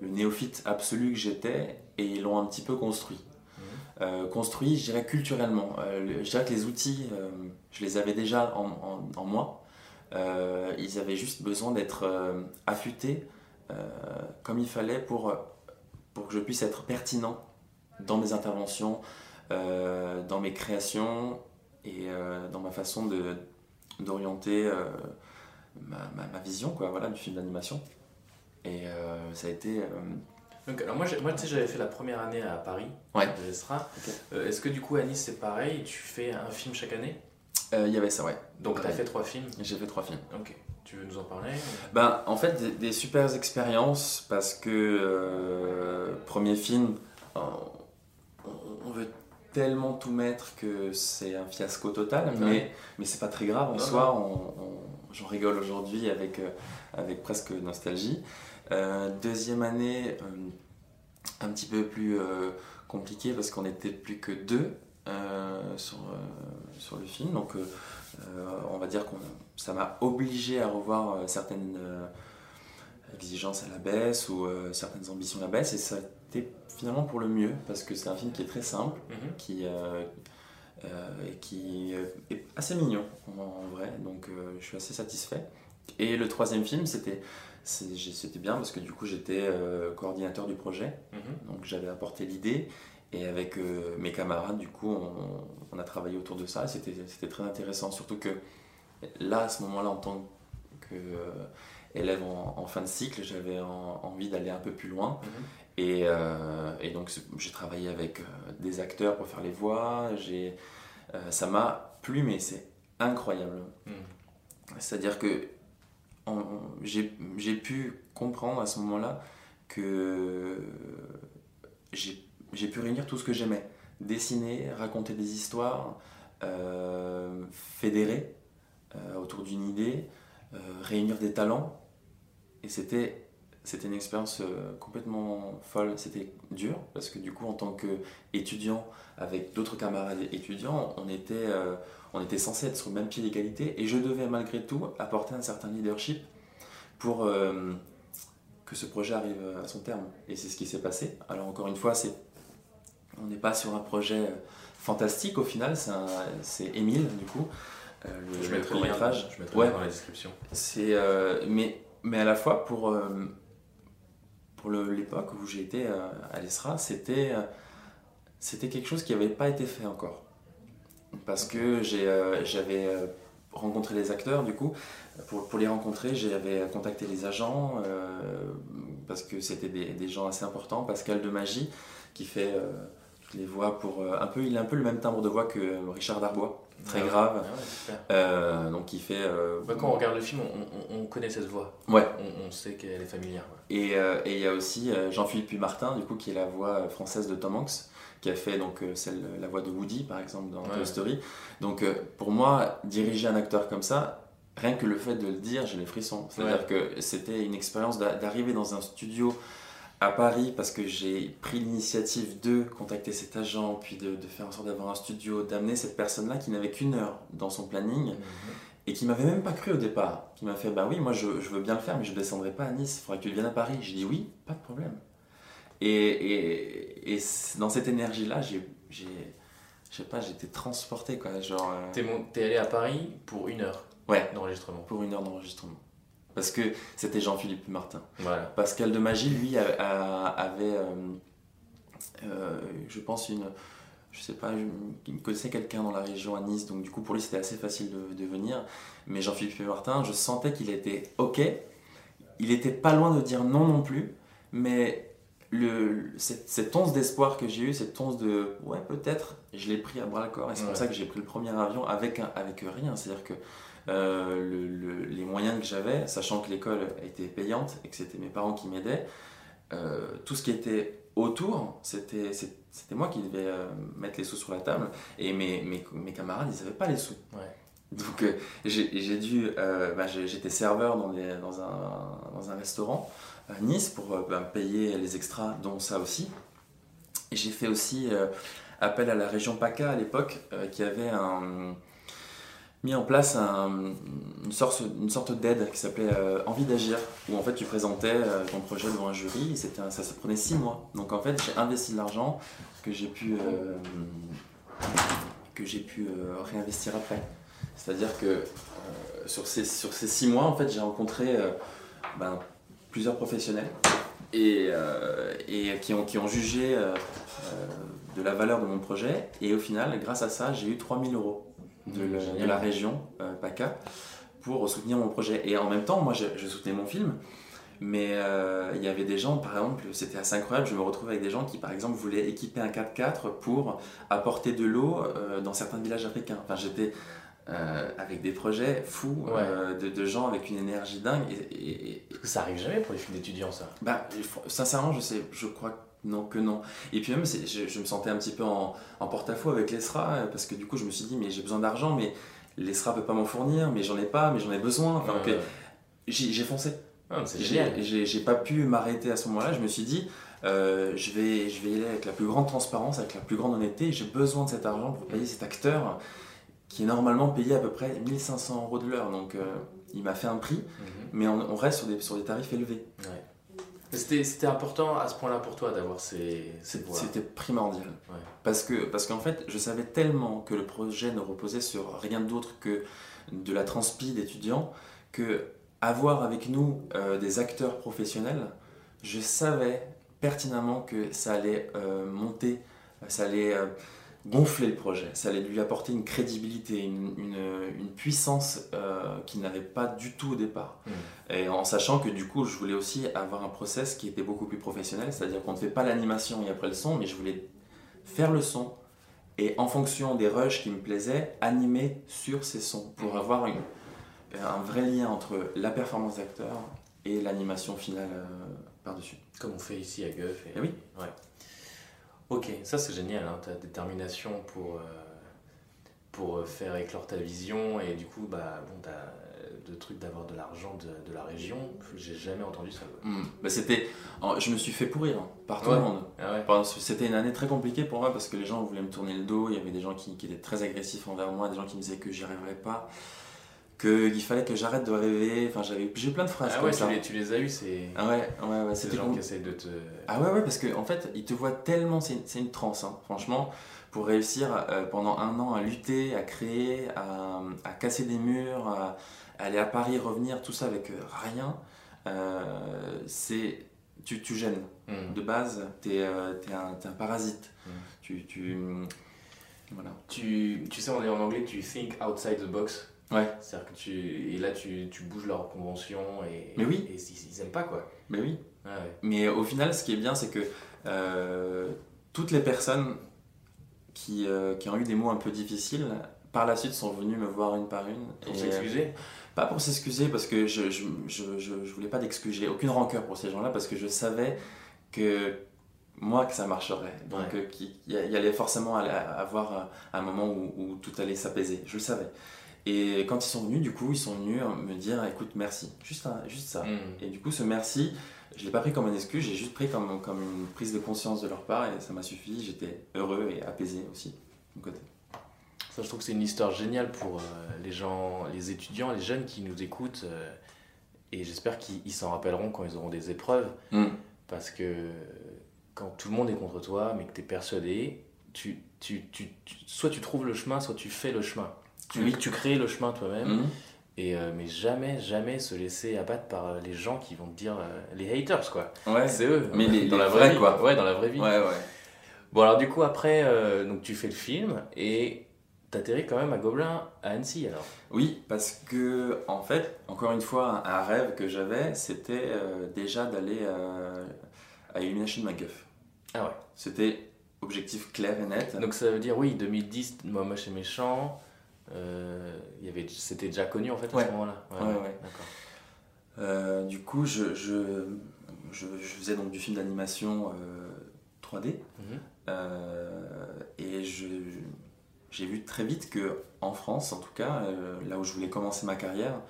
le néophyte absolu que j'étais et ils l'ont un petit peu construit. Euh, construit, je dirais culturellement. Le- je dirais que les outils, je les avais déjà en, en- en moi. Euh, ils avaient juste besoin d'être euh, affûtés euh, comme il fallait pour, pour que je puisse être pertinent dans mes interventions, dans mes créations et dans ma façon de, d'orienter ma, ma- ma vision quoi, voilà, du film d'animation. Et euh, ça a été... euh,
Donc, alors moi, moi tu sais, j'avais fait la première année à Paris
Ouais.
de l'ESRA. Euh, Est-ce que du coup à Nice c'est pareil Tu fais un film chaque année?
Euh, Il y avait ça, ouais.
Donc t'as
Ouais.
fait trois films?
J'ai fait trois films.
Ok. Tu veux nous en parler?
Ben, en fait, des, des super expériences parce que, euh, premier film, euh, on, on veut tellement tout mettre que c'est un fiasco total,
Ouais.
mais, mais c'est pas très grave en soi, on- on- j'en rigole aujourd'hui avec, avec presque nostalgie. Euh, deuxième année, un petit peu plus compliqué parce qu'on n'était plus que deux sur, euh, sur le film, donc euh, euh, on va dire que ça m'a obligé à revoir euh, certaines euh, exigences à la baisse ou euh, certaines ambitions à la baisse et ça a été finalement pour le mieux parce que c'est un film qui est très simple,
Mhm.
qui, euh, euh, qui euh, est assez mignon en, vrai, donc euh, je suis assez satisfait. Et le troisième film, c'était c'était bien parce que du coup j'étais euh, coordinateur du projet,
Mhm.
donc j'avais apporté l'idée et avec euh, mes camarades, du coup, on, on a travaillé autour de ça et c'était très intéressant. Surtout que là, à ce moment-là, en tant qu'élève en, en fin de cycle, j'avais en- envie d'aller un peu plus loin.
Mhm.
Et, euh, et donc j'ai travaillé avec euh, des acteurs pour faire les voix. Euh, ça m'a plu, mais c'est incroyable.
Mhm.
C'est-à-dire que j'ai pu comprendre à ce moment-là que j'ai j'ai pu réunir tout ce que j'aimais. Dessiner, raconter des histoires, euh, fédérer euh, autour d'une idée, euh, réunir des talents. Et c'était c'était une expérience complètement folle. C'était dur parce que du coup, en tant qu'étudiant, avec d'autres camarades étudiants, on était, on était censé être sur le même pied d'égalité et je devais malgré tout apporter un certain leadership pour que ce projet arrive à son terme. Et c'est ce qui s'est passé. Alors encore une fois, c'est, on n'est pas sur un projet euh, fantastique au final, c'est, Émile du coup, euh, le,
Je mettrai le lien, je mettrai
Ouais.
dans la description.
C'est, euh, mais, mais à la fois pour, euh, pour l'époque où j'ai été à l'ESRA, c'était, c'était quelque chose qui n'avait pas été fait encore. Parce que j'avais rencontré les acteurs, du coup, pour, pour les rencontrer, j'avais contacté les agents, parce que c'était des, des gens assez importants. Pascal de Magie, qui fait les voix pour... euh, un peu, il a un peu le même timbre de voix que euh, Richard Darbois, très
Ah ouais.
grave.
Ah ouais.
Euh, donc il fait...
Bah, quand on regarde le film, on, on- on connaît cette voix.
Ouais.
On, on sait qu'elle est familière.
Et il y a aussi Jean-Philippe Martin, du coup, qui est la voix française de Tom Hanks, qui a fait donc celle, la voix de Woody, par exemple, dans
Ouais.
Toy Story. Donc, pour moi, diriger un acteur comme ça, rien que le fait de le dire, j'ai les frissons. C'est-à-dire que c'était une expérience d'a- d'arriver dans un studio à Paris parce que j'ai pris l'initiative de contacter cet agent, puis de, de faire en sorte d'avoir un studio, d'amener cette personne-là qui n'avait qu'une heure dans son planning et qui m'avait même pas cru au départ, qui m'a fait bah oui, moi je, je veux bien le faire, mais je descendrai pas à Nice, il faudrait que tu viennes à Paris. J'ai dit oui, pas de problème. Et, et, et dans cette énergie-là, j'ai, j'ai, je sais pas, j'étais transporté quoi. Genre, euh,
t'es allé à Paris pour une heure
ouais,
d'enregistrement.
pour une heure d'enregistrement. Parce que c'était Jean-Philippe Martin.
Voilà.
Pascal de Magie, lui, a- a- avait, euh, euh, je pense, une. Je sais pas, il connaissait quelqu'un dans la région à Nice, donc du coup, pour lui, c'était assez facile de, de venir. Mais Jean-Philippe Martin, je sentais qu'il était OK. Il était pas loin de dire non non plus, mais le, cette, cette once d'espoir que j'ai eu, cette once de ouais, peut-être, je l'ai pris à bras le corps. Et c'est
Ouais.
pour ça que j'ai pris le premier avion avec, un- avec rien. C'est-à-dire que le- le- les moyens que j'avais, sachant que l'école était payante et que c'était mes parents qui m'aidaient, euh, tout ce qui était autour, c'était moi qui devais euh, mettre les sous sur la table. Et mes, mes, mes camarades, ils n'avaient pas les sous.
Ouais.
Donc euh, j'ai dû, euh, bah, j'étais serveur dans, dans, un, dans un restaurant à Nice pour euh, bah, payer les extras, dont ça aussi. Et j'ai fait aussi euh, appel à la région PACA à l'époque, euh, qui avait un- mis en place un- une sorte, une sorte d'aide qui s'appelait euh, Envie d'agir, où en fait tu présentais euh, ton projet devant un jury, et ça, ça prenait six mois. Donc en fait j'ai investi de l'argent que j'ai pu, euh, que j'ai pu réinvestir après. C'est-à-dire que sur, ces, sur ces six mois, en fait, j'ai rencontré ben, plusieurs professionnels et, et qui, ont, qui ont jugé de la valeur de mon projet. Et au final, grâce à ça, j'ai eu 3000 euros de, la-
génial.
de la région euh, PACA pour soutenir mon projet. Et en même temps, moi, je, je soutenais mon film. Mais euh, il y avait des gens, par exemple, c'était assez incroyable, je me retrouvais avec des gens qui, par exemple, voulaient équiper un 4x4 pour apporter de l'eau euh, dans certains villages africains. Enfin, j'étais euh, avec des projets fous
Ouais.
euh, de, de gens avec une énergie dingue. Et, et- et-
Parce que ça arrive jamais pour les films d'étudiants, ça.
bah, sincèrement, je sais, je crois que non, que non. Et puis même, je, je me sentais un petit peu en, en porte-à-faux avec l'ESRA, euh, parce que du coup, je me suis dit, mais j'ai besoin d'argent, mais l'ESRA peut pas m'en fournir, mais j'en ai pas, mais j'en ai besoin. Enfin,
Ouais.
que- j'ai foncé.
Ah.
J'ai pas pu m'arrêter à ce moment-là. Je me suis dit, euh, je, vais, je vais y aller avec la plus grande transparence, avec la plus grande honnêteté. J'ai besoin de cet argent pour payer cet acteur qui est normalement payé à peu près 1500 euros de l'heure. Donc, euh, il m'a fait un prix,
Mhm.
mais on, on reste sur des, sur des tarifs élevés.
Ouais. C'était c'était important à ce point-là pour toi d'avoir ces, ces.
C'était primordial.
Ouais.
Parce que parce qu'en fait, je savais tellement que le projet ne reposait sur rien d'autre que de la transpi d'étudiants que avoir avec nous euh, des acteurs professionnels, je savais pertinemment que ça allait euh, monter, ça allait euh, gonfler le projet, ça allait lui apporter une crédibilité, une, une- une puissance euh, qu'il n'avait pas du tout au départ.
Mm.
Et en sachant que du coup, je voulais aussi avoir un process qui était beaucoup plus professionnel, c'est-à-dire qu'on ne fait pas l'animation et après le son, mais je voulais faire le son et en fonction des rushs qui me plaisaient, animer sur ces sons pour
Mhm.
avoir une- un vrai lien entre la performance d'acteur et l'animation finale euh, par-dessus.
Comme on fait ici à Guff. Et...
Eh oui.
Ouais. Ok, ça c'est génial, hein, ta détermination pour, euh, pour euh, faire éclore ta vision et du coup, bah, bon, t'as le truc d'avoir de l'argent de, de la région, j'ai jamais entendu ça. quoi.
Mm. Bah, c'était, je me suis fait pourrir hein, par tout
Ouais.
le monde.
Ah ouais
C'était une année très compliquée pour moi parce que les gens voulaient me tourner le dos, il y avait des gens qui, qui étaient très agressifs envers moi, des gens qui me disaient que j'y arriverais pas, qu'il fallait que j'arrête de rêver, enfin j'avais j'ai plein de phrases
Ah
comme
ouais,
ça.
tu les, tu les as eu, c'est
Ah ouais, ouais, ouais, c'était
gens qui essayent de te.
Ah ouais, ouais, parce qu'en en fait, ils te voient tellement, c'est c'est une transe, hein, franchement, pour réussir euh, pendant un an à lutter, à créer, à, à casser des murs, à, à aller à Paris, revenir, tout ça avec euh, rien, euh, c'est. Tu, tu gênes.
Mm.
De base, t'es euh, un, un parasite.
Mm.
Tu, tu. Voilà.
Tu, tu sais, on est en anglais, tu think outside the box.
Ouais,
C'est-à-dire que tu. Et là, tu, tu bouges leurs conventions et.
Mais oui.
Et ils, ils aiment pas quoi.
mais oui.
Ah ouais.
Mais au final, ce qui est bien, c'est que euh, toutes les personnes qui, euh, qui ont eu des mots un peu difficiles, par la suite sont venues me voir une par une.
Pour s'excuser?
Pas pour s'excuser, parce que je, je, je, je, je voulais pas d'excuses. J'ai aucune rancœur pour ces gens-là, parce que je savais que moi, que ça marcherait. Donc,
Ouais.
euh, qu'il y, y allait forcément aller- avoir euh, un moment où, où tout allait s'apaiser. Je le savais. Et quand ils sont venus, du coup, ils sont venus me dire écoute, merci. Juste, un- juste ça.
Mm.
Et du coup, ce merci, je l'ai pas pris comme une excuse, j'ai juste pris comme, comme une prise de conscience de leur part et ça m'a suffi. J'étais heureux et apaisé aussi, de mon côté.
Ça, je trouve que c'est une histoire géniale pour euh, les gens, les étudiants, les jeunes qui nous écoutent. euh, et j'espère qu'ils ils s'en rappelleront quand ils auront des épreuves.
Mm.
Parce que quand tout le monde est contre toi, mais que tu es persuadé,
tu, tu, tu- soit tu trouves le chemin, soit tu fais le chemin. Tu,
Oui.
tu crées le chemin toi-même,
Mhm.
et, euh, mais jamais, jamais se laisser abattre par euh, les gens qui vont te dire, euh, les haters quoi.
Ouais.
C'est eux.
Mais les-
dans
les
la vraie vie,
quoi.
Ouais, dans la vraie vie.
Ouais, ouais.
Bon, alors du coup, après, euh, donc, tu fais le film et t'atterris quand même à Gobelin, à Annecy alors.
Oui, parce que, en fait, encore une fois, un, rêve que j'avais, c'était déjà d'aller à Illumination MacGuff.
Ah ouais.
C'était objectif clair et net.
Donc ça veut dire, oui, 2010, Moi Moche et Méchant, euh, il y avait- c'était déjà connu en fait à
Ouais.
ce moment-là.
Ouais, ouais.
D'accord.
Euh, du coup, je, je, je, je faisais donc du film d'animation euh, 3D.
Mhm.
Euh, et j'ai vu très vite que en France, en tout cas, euh, là où je voulais commencer ma carrière,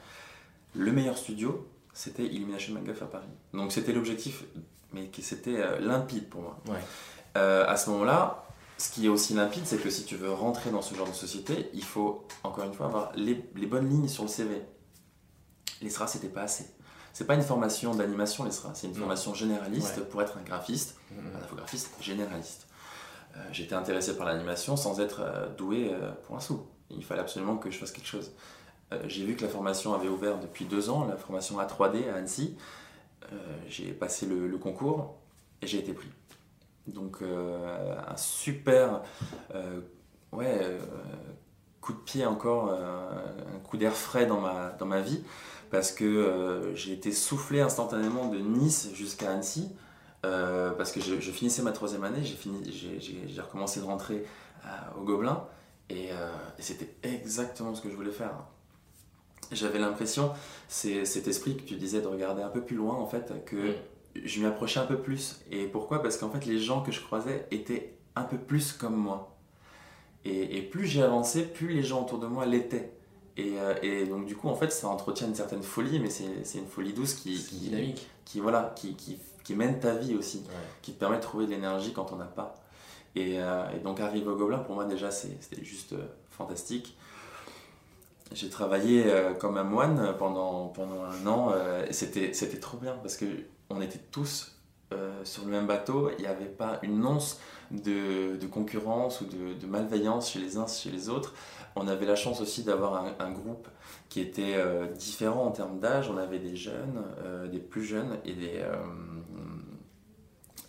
le meilleur studio, c'était Illumination MacGuff à Paris. Donc c'était l'objectif, mais qui c'était euh, limpide pour moi. À ce moment-là, ce qui est aussi limpide, c'est que si tu veux rentrer dans ce genre de société, il faut encore une fois avoir les, les bonnes lignes sur le CV. Les SRA, c'était pas assez. C'est pas une formation d'animation, les SRA, c'est une formation généraliste
Ouais.
pour être un graphiste
Mhm.
un infographiste généraliste. Euh, J'étais intéressé par l'animation sans être euh, doué euh, pour un sou. Il fallait absolument que je fasse quelque chose. J'ai vu que la formation avait ouvert depuis deux ans, la formation A3D à Annecy. J'ai passé le, le concours et j'ai été pris. Donc euh, un super euh, ouais, euh, coup de pied encore, un coup d'air frais dans ma, dans ma vie parce que j'ai été soufflé instantanément de Nice jusqu'à Annecy. Parce que je, finissais ma troisième année, j'ai recommencé de rentrer au Gobelin et, et c'était exactement ce que je voulais faire. J'avais l'impression, c'est cet esprit que tu disais de regarder un peu plus loin en fait, que
Mhm.
Je m'y approchais un peu plus. Et pourquoi? Parce qu'en fait les gens que je croisais étaient un peu plus comme moi. Et, et plus j'ai avancé, plus les gens autour de moi l'étaient. Et, euh, et donc du coup en fait ça entretient une certaine folie, mais c'est une folie douce qui, qui,
dynamique.
qui, voilà, qui, qui, qui mène ta vie aussi
Ouais.
qui te permet de trouver de l'énergie quand on n'a pas. Et, euh, et donc arriver au Gobelin, pour moi déjà, c'était juste euh, fantastique. J'ai travaillé euh, comme un moine pendant, pendant un an, et c'était c'était trop bien, parce que on était tous euh, sur le même bateau, il n'y avait pas une once de, de concurrence ou de, de malveillance chez les uns chez les autres. On avait la chance aussi d'avoir un, un groupe qui était euh, différent en termes d'âge. On avait des jeunes, euh, des plus jeunes et des,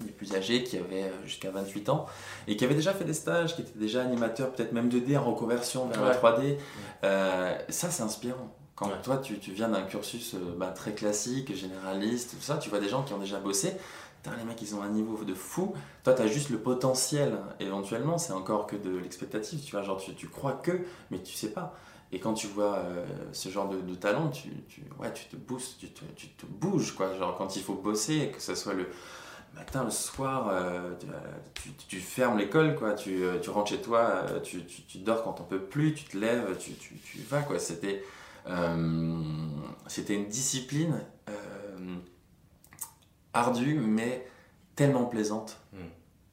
des plus âgés qui avaient jusqu'à 28 ans et qui avaient déjà fait des stages, qui étaient déjà animateurs, peut-être même 2D en reconversion vers la
Ouais.
3D. Euh, ça, c'est inspirant. Quand
Ouais.
toi, tu, tu viens d'un cursus euh, bah, très classique, généraliste, tout ça, tu vois des gens qui ont déjà bossé. Les mecs, ils ont un niveau de fou. Toi, tu as juste le potentiel. Éventuellement, c'est encore que de l'expectative. Tu vois, genre, tu, tu crois que, mais tu sais pas. Et quand tu vois euh, ce genre de, de talent, tu, tu, ouais, tu te boostes, tu te, tu te bouges, quoi. Genre, quand il faut bosser, que ce soit le matin, le soir, euh, tu, tu- tu fermes l'école, quoi. Tu, tu rentres chez toi, tu, dors quand on peut plus, tu te lèves, tu, tu, tu vas, quoi. C'était c'était une discipline euh, ardue, mais tellement plaisante.
Mm.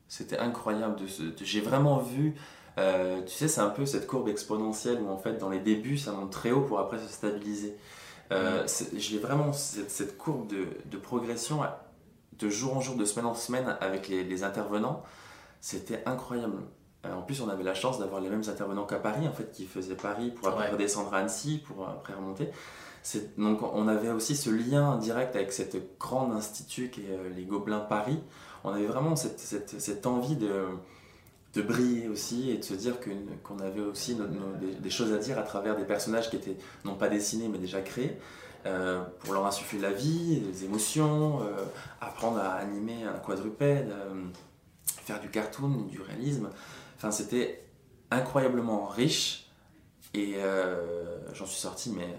C'était incroyable. J'ai vraiment vu, euh, tu sais, c'est un peu cette courbe exponentielle où en fait, dans les débuts, ça monte très haut pour après se stabiliser. Euh, c'est- J'ai vraiment cette, cette courbe de, de progression de jour en jour, de semaine en semaine avec les, les intervenants. C'était incroyable. Euh, en plus, on avait la chance d'avoir les mêmes intervenants qu'à Paris, en fait, qui faisaient Paris pour après
Ouais.
redescendre à Annecy, pour après remonter. Donc, on avait aussi ce lien direct avec cette grande institut qui est euh, les Gobelins Paris. On avait vraiment cette, cette, cette envie de, de briller aussi et de se dire qu'on avait aussi nos- nos- des, des choses à dire à travers des personnages qui étaient non pas dessinés mais déjà créés. euh, pour leur insuffler la vie, des émotions, euh, apprendre à animer un quadrupède, euh, faire du cartoon, du réalisme. Enfin, c'était incroyablement riche et euh, j'en suis sorti, mais euh,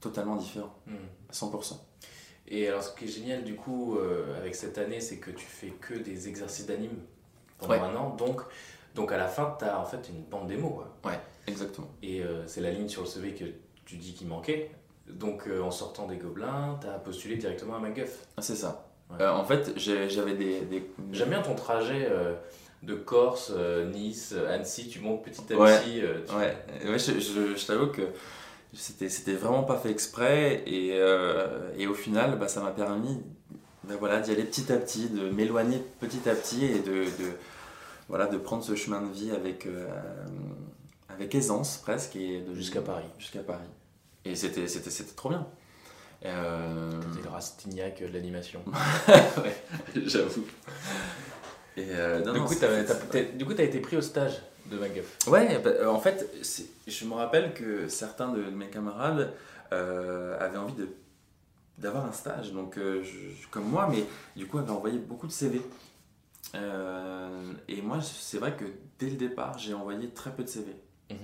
totalement différent, à 100%.
Et alors, ce qui est génial, du coup, euh, avec cette année, c'est que tu fais que des exercices d'anime pendant
Ouais.
un an. Donc, donc, à la fin, tu as en fait une bande démo. Quoi.
Exactement.
Et c'est la ligne sur le CV que tu dis qui manquait. Donc, en sortant des gobelins, tu as postulé directement à MacGuff.
Ah, C'est ça.
Ouais.
En fait, j'avais des, des-
J'aime bien ton trajet de Corse, euh, Nice, euh, Annecy. Tu montes petit à
Ouais.
petit. euh, tu-
Ouais, ouais je, je- je t'avoue que c'était, c'était vraiment pas fait exprès et, euh, et au final, bah, ça m'a permis ben voilà, d'y aller petit à petit, de m'éloigner petit à petit et de, de, voilà, de prendre ce chemin de vie avec, euh, avec aisance presque. et de
Jusqu'à Paris.
Jusqu'à Paris. Et c'était, c'était, c'était trop bien. Euh,
C'était le Rastignac de l'animation. [laughs]
ouais, j'avoue. Et euh, non,
Du
non,
coup, t'as- t'as-
c'est-
t'as- du coup, t'as été pris au stage de MacGuff.
Ouais, bah, euh, en fait, c'est- je me rappelle que certains de mes camarades euh, avaient envie de d'avoir un stage, donc euh, je- comme moi, mais du coup avaient envoyé beaucoup de CV. Et moi, c'est vrai que dès le départ, j'ai envoyé très peu de CV.
Mhm.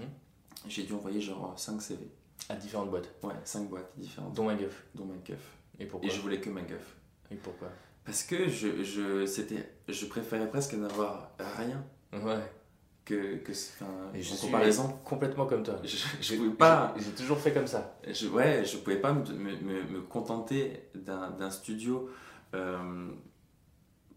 J'ai dû envoyer genre 5 CV.
À différentes boîtes,
Ouais, 5 boîtes différentes,
dont MacGuff.
dont MacGuff.
Et pourquoi
Et je voulais que MacGuff.
Et pourquoi?
Parce que je, je, c'était, je préférais presque n'avoir rien
Ouais.
que, que enfin,
Et je
en
suis
comparaison.
complètement comme toi.
Je, pouvais pas.
J'ai toujours fait comme ça.
Je, ouais, je pouvais pas me, me, me- contenter d'un studio euh,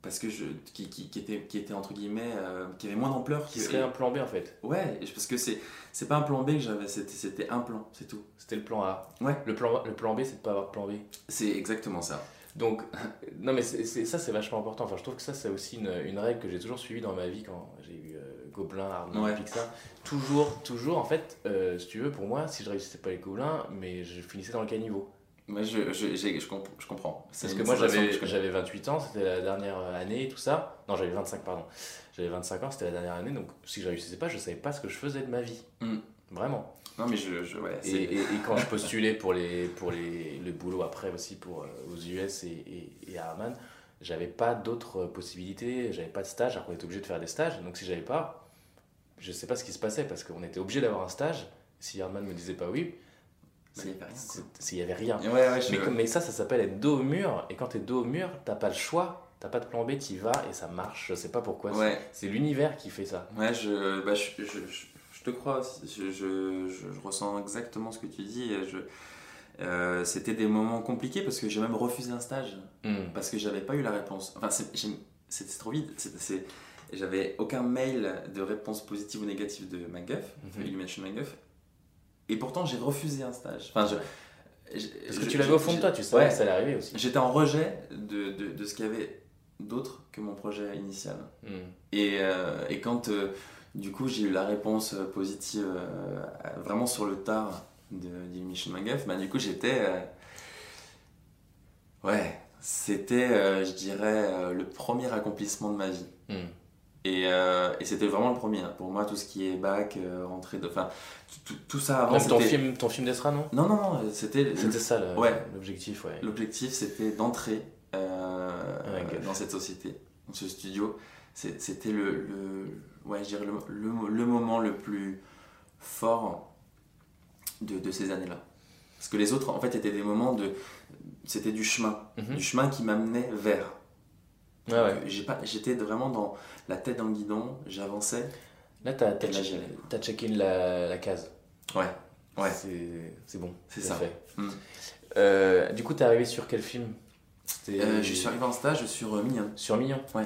parce que je, qui, qui, qui était, qui était entre guillemets, euh, qui avait moins d'ampleur.
Qui serait un plan B en fait.
Ouais, parce que c'est c'est pas un plan B que j'avais, c'était c'était un plan, c'est tout.
C'était le plan A.
Ouais.
Le plan, le plan B, c'est de pas avoir de plan B.
C'est exactement ça.
Donc, [laughs] non mais ça c'est vachement important. Enfin, je trouve que ça c'est aussi une, une règle que j'ai toujours suivie dans ma vie quand j'ai eu euh, Gobelin, Arnaud,
Ouais.
Pixar. Toujours, toujours en fait, euh, si tu veux, pour moi, si je réussissais pas les Gobelins, mais je finissais dans le caniveau.
Moi, je, je, je, comp- je comprends.
Parce que moi j'avais
que je connais.
j'avais 28 ans, c'était la dernière année et tout ça. Non, j'avais 25 pardon. J'avais 25 ans, c'était la dernière année, donc si je réussissais pas, je savais pas ce que je faisais de ma vie.
Mm.
Vraiment.
Non, mais je. je ouais,
Et, et- et quand je postulais pour, les, pour les, le boulot après aussi pour, euh, aux US et, et, à Harman, j'avais pas d'autres possibilités, j'avais pas de stage, alors qu'on était obligé de faire des stages. Donc si j'avais pas, je sais pas ce qui se passait parce qu'on était obligé d'avoir un stage. Si Harman me disait pas oui,
Bah, il y avait rien, quoi.
c'est- s'il y avait rien.
Ouais, ouais, je-
Mais, comme- mais ça, ça s'appelle être dos au mur. Et quand t'es dos au mur, t'as pas le choix, t'as pas de plan B, t'y vas et ça marche. Je sais pas pourquoi. c'est-
Ouais.
C'est l'univers qui fait ça.
Ouais, je, bah, je, je, je- je te crois. Je, je, je- je ressens exactement ce que tu dis. et Je, euh, C'était des moments compliqués parce que j'ai même refusé un stage
Hmm.
parce que j'avais pas eu la réponse. Enfin, c'était trop vite. J'avais aucun mail de réponse positive ou négative de MacGuff,
Mhm.
Illumination MacGuff. Et pourtant, j'ai refusé un stage. Enfin, je, je-
Parce que
je-
tu l'avais au fond de toi, tu savais
Ouais.
que ça allait arriver aussi.
J'étais en rejet de, de, de ce qu'il y avait d'autre que mon projet initial.
Hmm.
Et, euh, et quand euh, du coup j'ai eu la réponse euh, positive euh, vraiment sur le tard de d'Illumination MacGuff, bah, du coup j'étais. euh, ouais, c'était, je dirais, le premier accomplissement de ma vie.
Hmm.
Et, euh, et c'était vraiment le premier. hein. Pour moi, tout ce qui est bac, euh, rentrée de. Enfin, tout, ça avant.
Même ton film, ton film d'Estra, non?
Non, non, non, c'était.
C'était ça
Ouais.
l'objectif, ouais.
L'objectif, c'était d'entrer euh,
Ouais,
dans cette société, dans ce studio. C'était le, le, ouais, je dirais le, le- le moment le plus fort de, de ces années-là. Parce que les autres, en fait, étaient des moments de. C'était du chemin.
Mhm.
Du chemin qui m'amenait vers.
Ouais, ouais.
J'étais vraiment dans la tête dans le guidon, j'avançais.
Là, t'as t'as
Et là,
check-
j'y allais.
t'as check-in la, la case.
Ouais, ouais.
C'est bon.
C'est ça.
fait.
Mm.
Euh, du coup, t'es arrivé sur quel film?
Euh, je suis arrivé en stage sur euh, Mignon.
sur Mignon.
Ouais.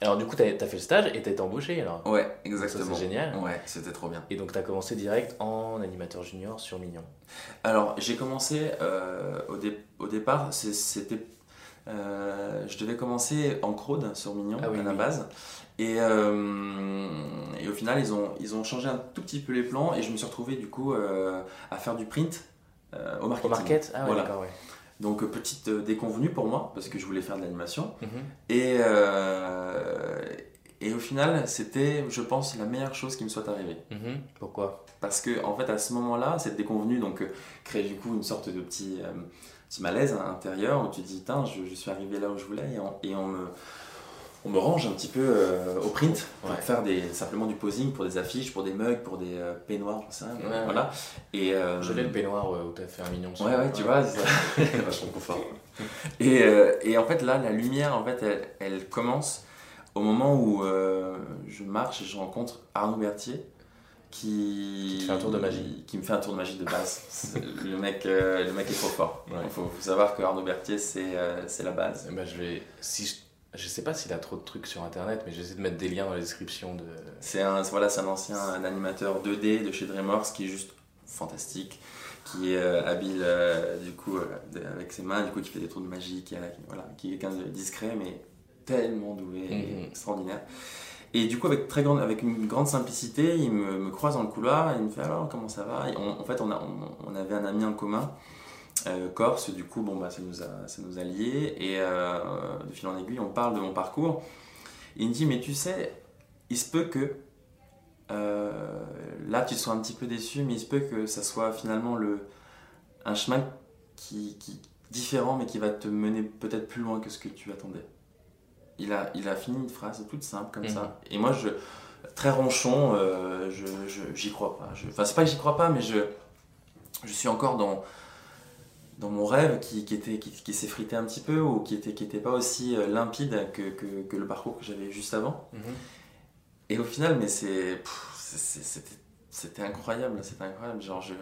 Alors, du coup, t'as as fait le stage et t'as été embauché alors.
Ouais, exactement.
c'est génial.
Ouais, c'était trop bien.
Et donc, t'as commencé direct en animateur junior sur Mignon.
Alors, j'ai commencé euh, au, dé- au départ, c'était. euh, je devais commencer en crowd sur Mignon
Ah oui,
à la
oui.
base. Et, euh, et au final, ils ont, ils ont changé un tout petit peu les plans et je me suis retrouvé du coup à faire du print au
Au
marketing.
market? Ah ouais,
Voilà.
d'accord, ouais.
Donc, euh, petite euh, déconvenue pour moi parce que je voulais faire de l'animation.
Mhm.
Et, euh, et au final, c'était, je pense, la meilleure chose qui me soit arrivée.
Mhm. Pourquoi?
Parce que en fait à ce moment-là, cette déconvenue donc crée du coup une sorte de petit, euh, petit malaise intérieur où tu te dis je suis arrivé là où je voulais et on, et on me on me range un petit peu euh, au print pour
Ouais.
faire des, simplement du posing pour des affiches, pour des mugs, pour des euh, peignoirs, j'en sais rien.
Ouais,
voilà. Et euh,
Je l'ai le peignoir ouais, où t'as fait un mignon.
Ouais, ouais, tu vois, c'est ça. [laughs] vachement confort. Et, euh, et en fait, là, la lumière, en fait, elle, elle commence au moment où euh, je marche et je rencontre Arnaud Berthier qui...
Qui fait un tour de magie.
Qui me fait un tour de magie de base. [laughs] Le, mec, euh, le mec est trop fort. Il
Ouais.
faut, faut savoir que Arnaud Berthier, c'est euh, la base.
Eh ben, je vais. Si je... sais pas s'il a trop de trucs sur internet, mais j'essaie de mettre des liens dans la description de.
C'est un, voilà, un ancien un animateur 2D de chez DreamWorks qui est juste fantastique, qui est euh, habile euh, du coup euh, avec ses mains, du coup qui fait des tours de magie, qui, voilà, qui est quelqu'un de discret mais tellement doué et
Mhm.
extraordinaire. Et du coup, avec, très grande, avec une grande simplicité, il me, me croise dans le couloir, il me fait alors comment ça va? Et on- En fait, on, a, on, on avait un ami en commun, euh, Corse, du coup, bon, bah, ça, nous a, ça nous a liés. Et euh, de fil en aiguille, on parle de mon parcours. Il me dit Mais tu sais, il se peut que. euh, là, tu sois un petit peu déçu, mais il se peut que ça soit finalement le, un chemin qui, qui différent, mais qui va te mener peut-être plus loin que ce que tu attendais. Il a, il a fini une phrase toute simple comme
Mhm.
ça. Et moi, je, très ronchon, euh, je, je- j'y crois pas. Enfin, c'est pas que j'y crois pas, mais je, je suis encore dans, dans mon rêve qui, qui, était, qui, qui s'effritait un petit peu ou qui était, qui était pas aussi euh, limpide que, que, que le parcours que j'avais juste avant.
Mhm.
Et au final, mais c'est, pff, c'est- c'est- c'était, c'était incroyable, c'était incroyable. Genre, je,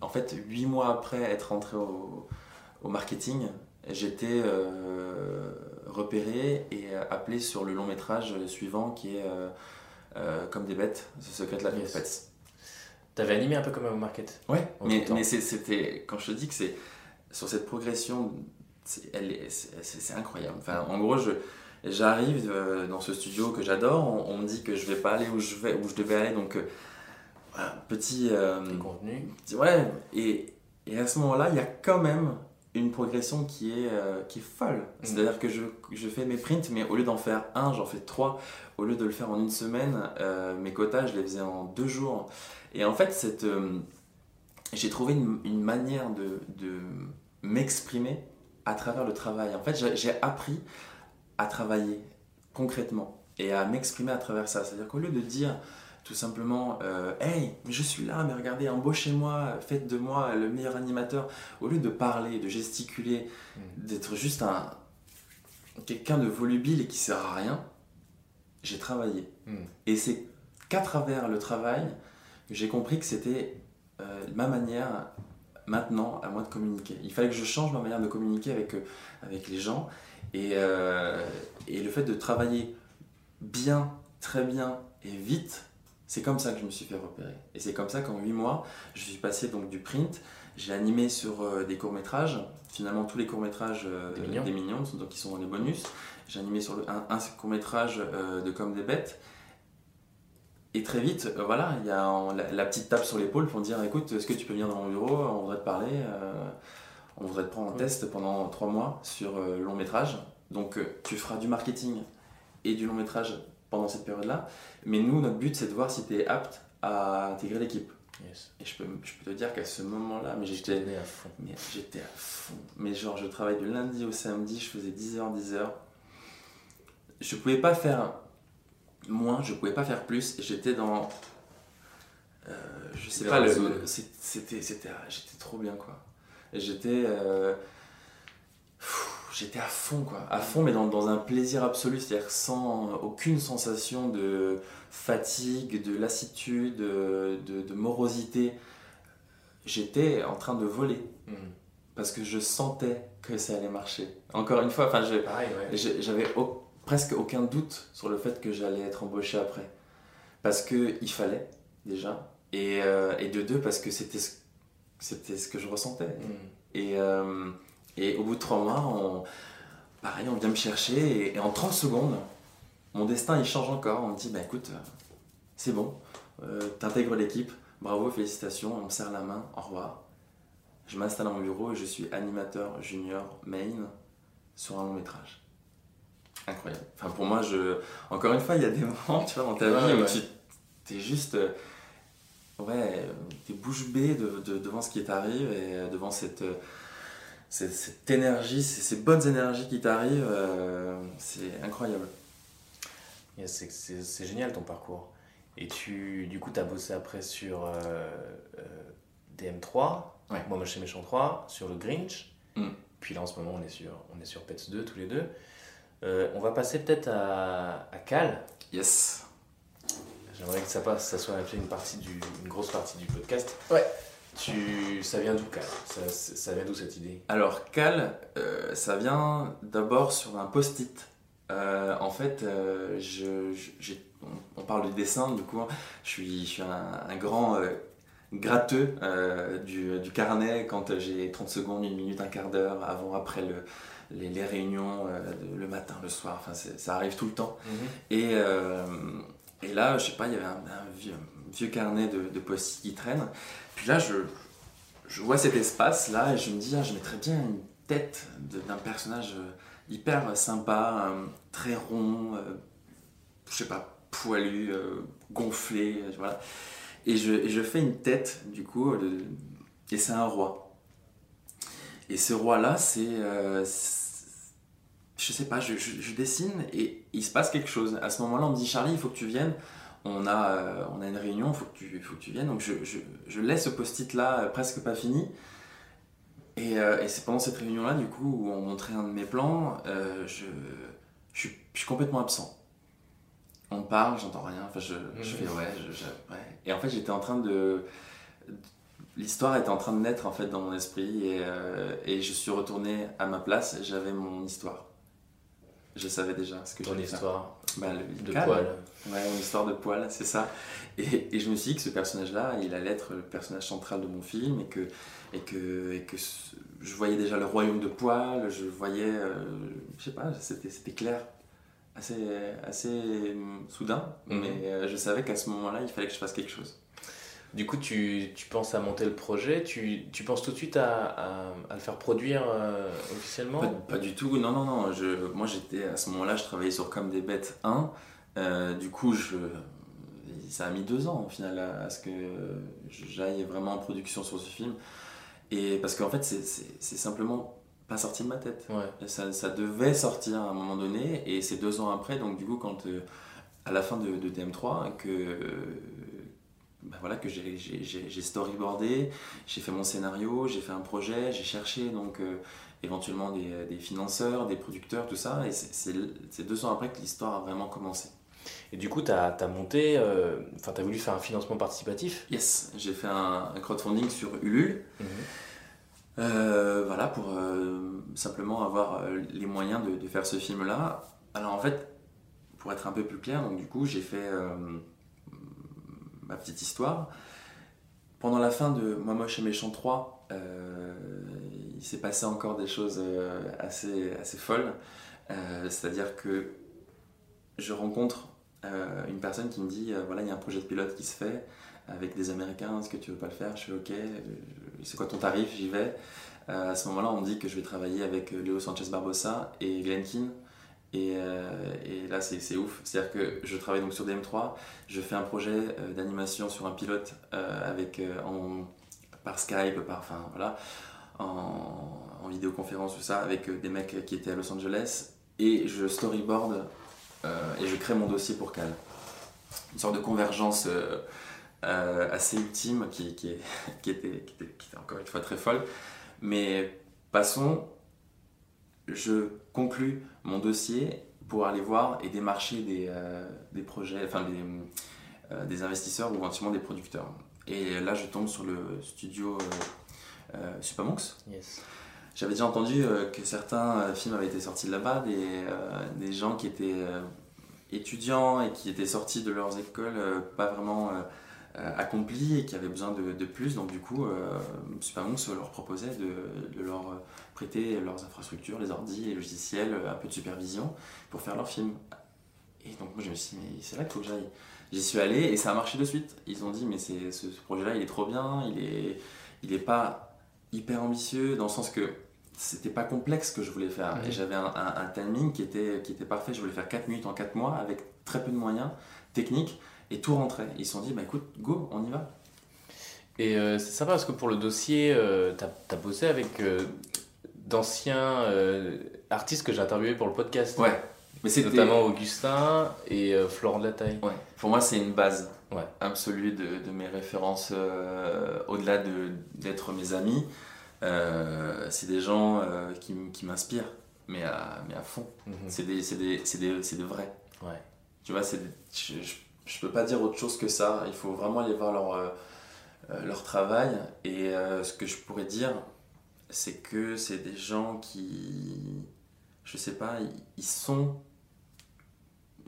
en fait, huit mois après être rentré au, au marketing, j'étais euh, repéré et appelé sur le long métrage suivant qui est euh, euh, Comme des bêtes, The Secret Life
Yes.
of Pets.
T'avais animé un peu comme au market.
Ouais, mais, mais c'était, quand je te dis que c'est sur cette progression, c'est, est- incroyable. Enfin, en gros, je, j'arrive euh, dans ce studio que j'adore, on, on me dit que je vais pas aller où je, vais, où je devais aller, donc euh, voilà, petit. euh,
Tes contenus.
ouais, et, et à ce moment-là, il y a quand même une progression qui est, euh, qui est folle. C'est-à-dire que je, je fais mes prints, mais au lieu d'en faire un, j'en fais trois. Au lieu de le faire en une semaine, euh, mes quotas, je les faisais en deux jours. Et en fait, cette, euh, j'ai trouvé une, une manière de, de m'exprimer à travers le travail. En fait, j'ai appris à travailler concrètement et à m'exprimer à travers ça. C'est-à-dire qu'au lieu de dire tout simplement euh, Hey, je suis là, mais regardez, embauchez-moi, faites de moi le meilleur animateur, au lieu de parler, de gesticuler,
Mm.
d'être juste un quelqu'un de volubile et qui sert à rien, j'ai travaillé.
Mm.
Et c'est qu'à travers le travail j'ai compris que c'était euh, ma manière maintenant à moi de communiquer. Il fallait que je change ma manière de communiquer avec, euh, avec les gens. Et, euh, et le fait de travailler bien, très bien et vite, c'est comme ça que je me suis fait repérer. Et c'est comme ça qu'en 8 mois, je suis passé donc du print, j'ai animé sur euh, des courts-métrages, finalement tous les courts-métrages euh,
Des Mignons.
des Mignons, donc qui sont dans les bonus. J'ai animé sur le, un, un court-métrage de Comme des bêtes. Et très vite, euh, voilà, il y a en- la, la petite tape sur l'épaule pour me dire écoute, est-ce que tu peux venir dans mon bureau On voudrait te parler. euh, on voudrait te prendre en test pendant trois mois sur euh, long métrage. Donc euh, tu feras du marketing et du long métrage pendant cette période-là. Mais nous, notre but, c'est de voir si tu es apte à intégrer l'équipe.
Yes.
Et je peux, je peux te dire qu'à ce moment-là, mais
J'étais à fond.
mais j'étais à fond. Mais genre, je travaille du lundi au samedi, je faisais 10h, 10h. Je pouvais pas faire moins, je pouvais pas faire plus. J'étais dans. euh, je sais pas, le- c'était, c'était, ah, j'étais trop bien quoi. J'étais. euh, J'étais à fond quoi, à fond mais dans, dans un plaisir absolu, c'est-à-dire sans aucune sensation de fatigue, de lassitude, de, de- de morosité. J'étais en train de voler
Mm.
parce que je sentais que ça allait marcher. Encore une fois, enfin, je-
ouais.
j'avais presque aucun doute sur le fait que j'allais être embauché après. Parce que il fallait, déjà. Et, euh, et de deux, parce que c'était ce, c'était ce que je ressentais.
Mm.
Et, euh, et au bout de trois mois, on, pareil, on vient me chercher et, et en 30 secondes, mon destin il change encore. On me dit, bah écoute, euh, c'est bon, euh, t'intègres l'équipe, bravo, félicitations, on me serre la main, au revoir. Je m'installe dans mon bureau et je suis animateur junior main sur un long métrage. Incroyable. Enfin, pour moi, je... encore une fois, il y a des [laughs] moments, tu vois, dans ta
Ouais,
vie où tu t'es juste. euh, Ouais, t'es bouche bée de- de- devant ce qui t'arrive et euh, devant cette, euh, cette, cette énergie, ces, ces bonnes énergies qui t'arrivent, euh, c'est incroyable.
C'est- génial ton parcours. Et tu, du coup, tu as bossé après sur euh, euh, DM3,
Ouais.
Moi, moi chez Méchant 3, sur le Grinch.
Mm.
Puis là, en ce moment, on est sur, on est sur Pets 2 tous les deux. Euh, on va passer peut-être à, à Cal.
Yes.
J'aimerais que ça passe, ça soit une partie du, une grosse partie du podcast.
Ouais.
Tu, ça vient d'où Cal? Ça, ça vient d'où cette idée?
Alors, Cal, euh, ça vient d'abord sur un post-it. Euh, en fait, euh, je, je- j'ai- on, on parle de dessin, du coup, je suis, je suis un, un grand, euh, gratteux euh, du, du, carnet quand j'ai 30 secondes, une minute, un quart d'heure avant, après le, les, les, réunions euh, le matin, le soir. Enfin, ça arrive tout le temps.
Mhm.
Et, euh, et, là, je sais pas, il y avait un, un vieux, vieux, carnet de, de post qui traîne. Puis là, je, je vois cet espace-là et je me dis, ah, je mettrais bien une tête d'un personnage hyper sympa, très rond, je sais pas, poilu, gonflé, voilà. Et je, et je, fais une tête, du coup, de, et c'est un roi. Et ce roi-là, c'est. Euh, je sais pas, je, je, je, dessine et il se passe quelque chose. À ce moment-là, on me dit Charlie, il faut que tu viennes. On a, euh, on a une réunion, il faut, que tu, faut que tu viennes. Donc je, je laisse ce post-it-là euh, presque pas fini. Et, euh, et c'est pendant cette réunion-là, du coup, où on montrait un de mes plans, je, je, suis complètement absent on parle, j'entends rien, enfin je, je fais ouais, je, je, ouais. Et en fait j'étais en train de... L'histoire était en train de naître en fait dans mon esprit et, euh, et je suis retourné à ma place, j'avais mon histoire. Je savais déjà ce que
Ton histoire
bah, le,
de poil.
Ouais, mon histoire de poil, c'est ça. Et, et, je me suis dit que ce personnage-là, il allait être le personnage central de mon film et que, et que, et que je voyais déjà le royaume de poil, je voyais, euh, je sais pas, c'était clair assez, assez soudain, mmh. mais euh, je savais qu'à ce moment-là, il fallait que je fasse quelque chose.
Du coup, tu, tu, penses à monter le projet, tu, tu penses tout de suite à, à, à le faire produire euh, officiellement
pas, pas, du tout, non, non, non. Je, moi, j'étais à ce moment-là, je travaillais sur Comme des Bêtes 1. Euh, du coup, je, ça a mis deux ans au final à, à ce que j'aille vraiment en production sur ce film. Et parce qu'en fait, c'est simplement pas sorti de ma tête.
Ouais.
Ça, ça, devait sortir à un moment donné, et c'est deux ans après, donc du coup, quand euh, à la fin de, de DM3, que, ben voilà, que j'ai storyboardé, j'ai fait mon scénario, j'ai fait un projet, j'ai cherché donc euh, éventuellement des, des, financeurs, des producteurs, tout ça, et c'est deux ans après que l'histoire a vraiment commencé.
Et du coup, tu as, as, monté, enfin, euh, tu as voulu faire un financement participatif?
Yes, j'ai fait un, un, crowdfunding sur Ulule. Euh, voilà, pour euh, simplement avoir euh, les moyens de, de faire ce film-là. Alors en fait, pour être un peu plus clair, donc du coup, j'ai fait euh, ma petite histoire. Pendant la fin de Moi Moche et Méchant 3, il s'est passé encore des choses assez, assez folles. C'est-à-dire que je rencontre une personne qui me dit voilà, il y a un projet de pilote qui se fait avec des Américains, est-ce que tu veux pas le faire? Je fais ok, c'est quoi ton tarif? J'y vais. Euh, à ce moment-là, on me dit que je vais travailler avec Léo Sanchez Barbosa et Glenn. Et, euh, et là, c'est ouf. C'est-à-dire que je travaille donc sur DM3, je fais un projet euh, d'animation sur un pilote euh, avec, par Skype, par, enfin voilà, en, en, vidéoconférence, tout ça, avec des mecs qui étaient à Los Angeles. Et je storyboard et je crée mon dossier pour Cal. Une sorte de convergence assez ultime [laughs] qui, était, encore une fois très folle. Mais passons, je conclus mon dossier pour aller voir et démarcher des, euh, des projets, enfin des, euh, des investisseurs ou éventuellement des producteurs. Et là, je tombe sur le studio euh, Supermonks.
Yes.
J'avais déjà entendu que certains films avaient été sortis de là-bas, des, des gens qui étaient étudiants et qui étaient sortis de leurs écoles pas vraiment euh, accompli et qui avaient besoin de, de, plus. Donc du coup, euh, Supermonks leur proposait de, de, leur prêter leurs infrastructures, les ordi, les logiciels, un peu de supervision pour faire leur film. Et donc moi je me suis dit, mais c'est là qu'il faut que j'aille. J'y suis allé et ça a marché de suite. Ils ont dit, mais c'est, ce, ce projet-là, il est trop bien, il est, il est pas hyper ambitieux dans le sens que c'était pas complexe ce que je voulais faire. Et j'avais un, un, un, timing qui était, qui était parfait. Je voulais faire 4 minutes en 4 mois avec très peu de moyens techniques et tout rentrait. Ils se sont dit, bah écoute, go, on y va.
Et euh, c'est sympa parce que pour le dossier, euh, tu as, as, bossé avec euh, d'anciens euh, artistes que j'ai interviewés pour le podcast.
Ouais.
Mais Notamment Augustin et Florent de la Taille.
Ouais. Pour moi, c'est une base
ouais.
absolue de, de, mes références, au-delà d'être de, mes amis. c'est des gens qui, qui m'inspirent, mais à, mais à fond. Mm -hmm. C'est des, des, des, des vrais.
Ouais.
Tu vois, je, je, je peux pas dire autre chose que ça. Il faut vraiment aller voir leur, euh, leur travail. Et euh, ce que je pourrais dire, c'est que c'est des gens qui, je sais pas, ils, sont,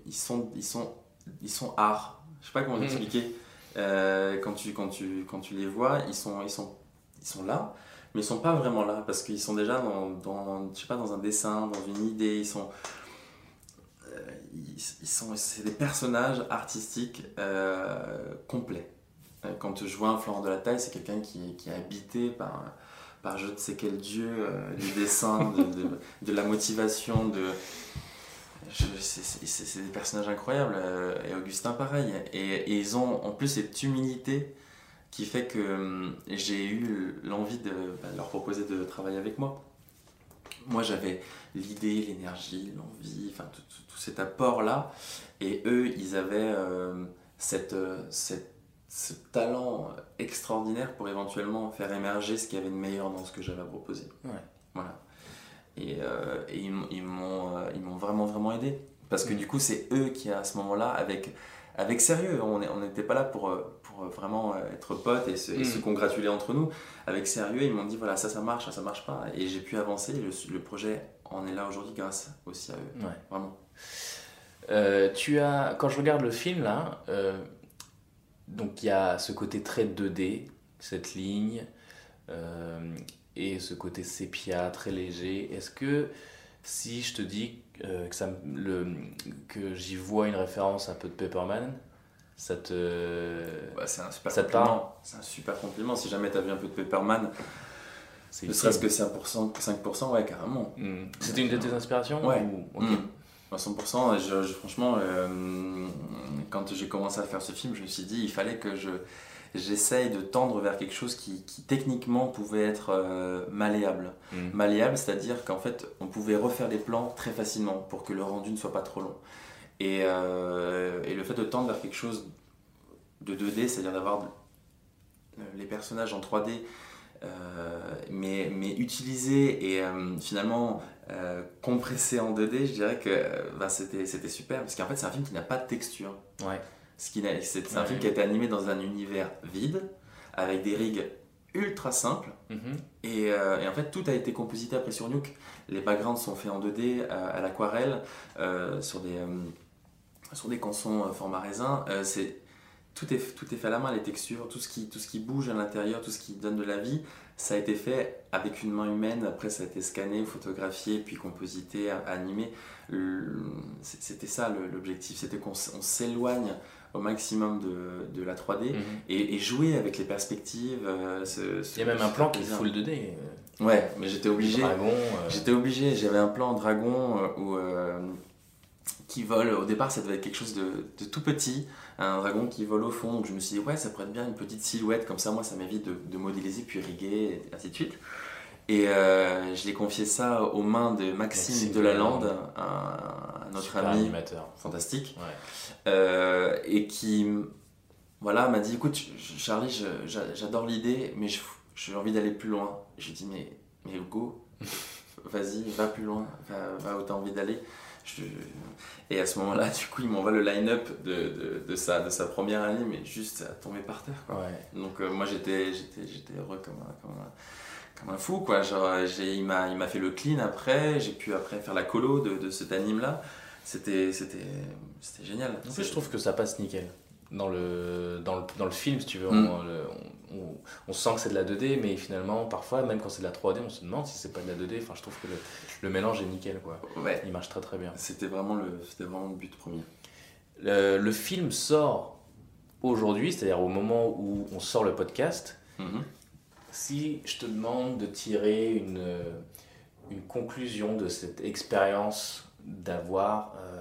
ils sont, ils sont, ils sont art. Je sais pas comment mmh. l'expliquer. euh, quand, tu, quand, tu, quand tu les vois, ils sont, ils sont, ils sont là, mais ils sont pas vraiment là parce qu'ils sont déjà dans, dans, je sais pas, dans un dessin, dans une idée. Ils sont, euh, ils, ils sont, c'est des personnages artistiques euh, complets. Euh, Quand je vois un Florent de la Taille, c'est quelqu'un qui, qui est habité par, je ne sais quel dieu euh, du dessin, de, de, la motivation, c'est- des personnages incroyables. euh, Et Augustin, pareil. Et, et ils ont en plus cette humilité qui fait que hum, j'ai eu l'envie de bah, leur proposer de travailler avec moi. Moi, j'avais l'idée, l'énergie, l'envie, enfin tout, tout- tout cet apport-là. Et eux, ils avaient euh, cette, euh, cette- ce talent extraordinaire pour éventuellement faire émerger ce qu'il y avait de meilleur dans ce que j'avais à proposer.
Ouais.
Voilà. Et, euh, et ils, m- ils m'ont ils m'ont vraiment, vraiment aidé. Parce que
Mm.
du coup, c'est eux qui, à ce moment-là, avec, avec sérieux, on n'était pas là pour, euh, pour vraiment euh, être potes et se, et
Mm.
se congratuler entre nous. Avec sérieux, ils m'ont dit voilà, ça, ça marche, ça, ça marche pas. Et j'ai pu avancer. Le, le projet en est là aujourd'hui grâce aussi à eux.
Ouais.
Vraiment.
Euh, tu as, quand je regarde le film là, euh, donc il y a ce côté très 2D, cette ligne, euh, et ce côté sépia très léger. Est-ce que si je te dis euh, que, ça, me- le, que j'y vois une référence un peu de Pepperman, ça te.
Ouais, c'est un super
Ça
compliment. C'est un super compliment. Si jamais tu as vu un peu de Pepperman, ne serait-ce que 5%, 5% ouais, carrément.
Hmm. C'était une de tes inspirations
Ouais.
ou- ok.
Mm. À 100%, je, je- franchement, euh, quand j'ai commencé à faire ce film, je me suis dit il fallait que je j'essaye de tendre vers quelque chose qui, qui techniquement pouvait être euh, malléable.
Mm.
Malléable, c'est-à-dire qu'en fait, on pouvait refaire les plans très facilement pour que le rendu ne soit pas trop long. Et, euh, et le fait de tendre vers quelque chose de 2D, c'est-à-dire d'avoir de- les personnages en 3D, euh, mais, mais utilisés et euh, finalement euh, compressés en 2D, je dirais que euh, bah, c'était c'était super. Parce qu'en fait, c'est un film qui n'a pas de texture.
Ouais.
C'est un film qui a été animé dans un univers vide, avec des rigs ultra simples.
Mhm.
Et, euh, et en fait, tout a été composité après sur Nuke. Les backgrounds sont faits en 2D, euh, à l'aquarelle, euh, sur, des, euh, sur des cançons format raisin. C'est, tout, est, tout est fait à la main, les textures, tout ce, qui, tout ce qui bouge à l'intérieur, tout ce qui donne de la vie, ça a été fait avec une main humaine. Après, ça a été scanné, photographié, puis composité, animé. C'était ça l'objectif, c'était qu'on s'éloigne au maximum de, de la 3D
Mhm.
et, et jouer avec les perspectives. euh,
Il y a même un plan qui est full 2D. euh,
Ouais, mais j'étais obligé.
Dragon. euh,
J'étais obligé. J'avais un plan dragon euh, où, euh, qui vole. Au départ, ça devait être quelque chose de, de tout petit, un dragon qui vole au fond. Donc je me suis dit, ouais, ça pourrait être bien une petite silhouette, comme ça, moi, ça m'évite de, de modéliser, puis riguer, et ainsi de suite. Et je l'ai confié ça aux mains de Maxime,
Maxime
Delalande. un, un autre
super
ami
animateur.
fantastique,
Ouais.
euh, et qui voilà, m'a dit écoute, Charlie, j'adore l'idée, mais je- j'ai envie d'aller plus loin. J'ai dit mais, mais go, [laughs] vas-y, va plus loin, va, va où tu as envie d'aller. Je- Et à ce moment-là, du coup, il m'envoie le line-up de, de, de sa, de sa première année, mais juste à tomber par terre. Quoi.
Ouais.
Donc euh, moi, j'étais j'étais j'étais heureux comme un, comme un, comme un fou. Quoi. Genre, j'ai- il m'a il m'a fait le clean après, j'ai pu après faire la colo de, de cet anime-là. C'était c'était c'était génial.
En plus, je trouve que ça passe nickel. Dans le, dans le, dans le film, si tu veux,
Mm.
on, on- on- on sent que c'est de la 2D, mais finalement, parfois, même quand c'est de la 3D, on se demande si c'est pas de la 2D. Enfin, je trouve que le, le mélange est nickel, quoi.
Ouais,
Il marche très très bien.
c'était vraiment, le, c'était vraiment le but premier.
Le, le film sort aujourd'hui, c'est-à-dire au moment où on sort le podcast.
Mhm.
Si je te demande de tirer une, une conclusion de cette expérience d'avoir euh,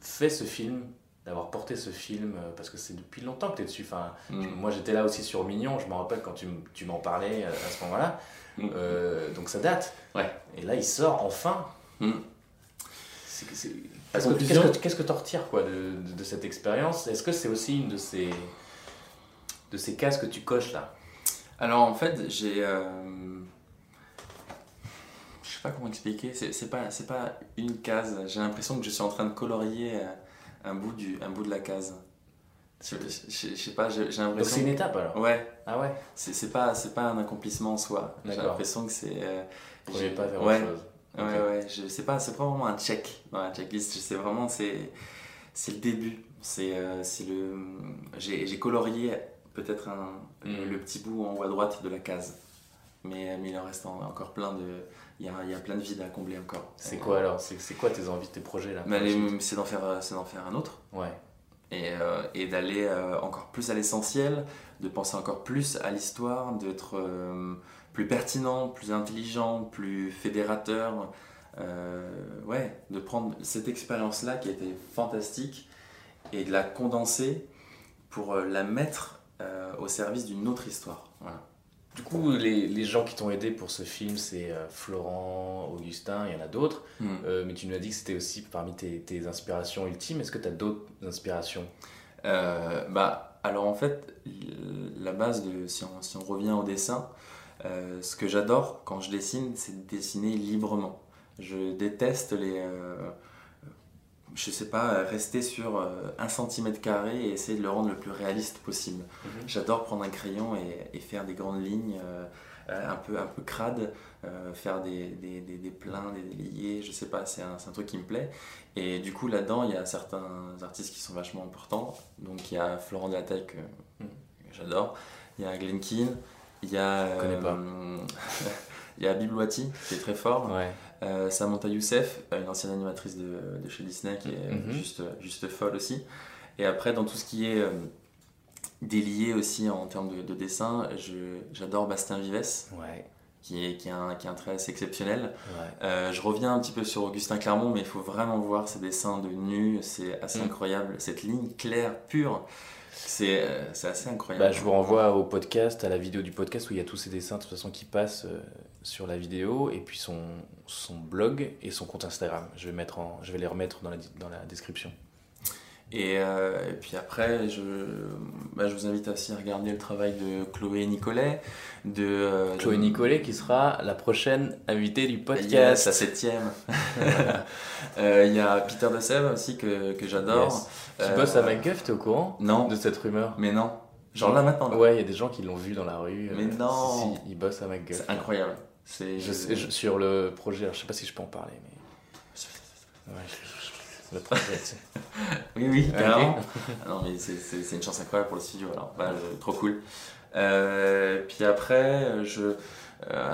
fait ce film, d'avoir porté ce film, euh, parce que c'est depuis longtemps que tu es dessus. Enfin,
Mhm.
Moi j'étais là aussi sur Mignon, je me rappelle quand tu, tu m'en parlais euh, à ce moment-là. Euh, donc ça date.
Ouais.
Et là il sort enfin.
La
Qu'est-ce que- tu en retires quoi, de, de- de cette expérience? Est-ce que c'est aussi une de ces, de ces cases que tu coches là?
Alors en fait, j'ai. Je sais pas comment expliquer, c'est pas, c'est pas une case. J'ai l'impression que je suis en train de colorier euh, un bout, du, un bout de la case. Je, je- je sais pas, j'ai j'ai
Donc c'est
l'impression.
une étape alors?
Ouais,
Ah ouais?
C'est pas, pas un accomplissement en soi. J'ai l'impression que c'est. euh, j'ai-
pas
ouais,
autre chose.
Ouais,
Ok.
ouais, je sais pas, c'est pas vraiment un check dans la checklist, c'est vraiment, c'est, le début. C'est euh, le. J'ai colorié peut-être un-
Mm.
le petit bout en haut à droite de la case. Mais, mais il en reste en- encore plein de. Il y a, il y a plein de vides à combler encore.
C'est quoi alors C'est quoi tes envies, tes projets là
C'est d'en faire, faire un autre.
Ouais.
et, euh, et d'aller euh, encore plus à l'essentiel, de penser encore plus à l'histoire, d'être euh, plus pertinent, plus intelligent, plus fédérateur. Ouais, de prendre cette expérience-là qui était fantastique et de la condenser pour la mettre au service d'une autre histoire. Voilà.
Du coup, les, les gens qui t'ont aidé pour ce film, c'est euh, Florent, Augustin, il y en a d'autres.
Hmm.
Euh, mais tu nous as dit que c'était aussi parmi tes, tes inspirations ultimes. Est-ce que tu as d'autres inspirations?
Euh, bah, alors en fait, la base de, si on, si on revient au dessin, ce que j'adore quand je dessine, c'est de dessiner librement. Je déteste les, je sais pas, rester sur euh, un centimètre carré et essayer de le rendre le plus réaliste possible.
Mhm.
J'adore prendre un crayon et, et faire des grandes lignes euh, euh, un peu un peu crades, euh, faire des, des, des, des pleins, des déliés, je sais pas, c'est un, truc qui me plaît. Et du coup, là-dedans, il y a certains artistes qui sont vachement importants. Donc, il y a Florent Delatelle que,
Mm.
que j'adore. Il y a Glenn Keane. Il y a.
Je connais pas. [laughs]
il y a Biblouati qui est très fort.
Ouais.
Euh, Samantha Youssef, une ancienne animatrice de, de chez Disney qui est
Mhm.
juste, juste folle aussi. Et après, dans tout ce qui est euh, délié aussi en termes de, de dessin, j'adore Bastien Vives,
Ouais.
qui est, qui, a un, qui un trait assez exceptionnel.
Ouais.
Euh, je reviens un petit peu sur Augustin Clermont, mais il faut vraiment voir ses dessins de nu, c'est assez
Mm.
incroyable. Cette ligne claire, pure, c'est euh, assez incroyable.
Bah, je vous renvoie au podcast, à la vidéo du podcast où il y a tous ces dessins de toute façon qui passent euh, sur la vidéo et puis son, son blog et son compte Instagram. Je vais, mettre en, je vais les remettre dans la, dans la description.
Et, euh, et puis après, je, bah, je vous invite aussi à regarder le travail de Chloé Nicolet. De, euh,
Chloé
de-
Nicolet qui sera la prochaine invitée du
Yes,
podcast.
la septième. [laughs] Euh, Il y a Peter de Sèvres aussi que, que j'adore.
Yes. Qui bosse à MacGuff, t'es au courant
Non,
de cette rumeur?
Mais non. Genre là maintenant. là.
Ouais, il y a des gens qui l'ont vu dans la rue.
Mais non.
Si, si, il bosse à MacGuff.
C'est incroyable. C'est
Je sais- je- sur le projet, alors je sais pas si je peux en parler, mais. Ouais, je- le projet. [laughs]
Oui, oui, carrément. Ah non, mais c'est- une chance incroyable pour le studio, alors. Bah, trop cool. Euh, puis après, je, euh,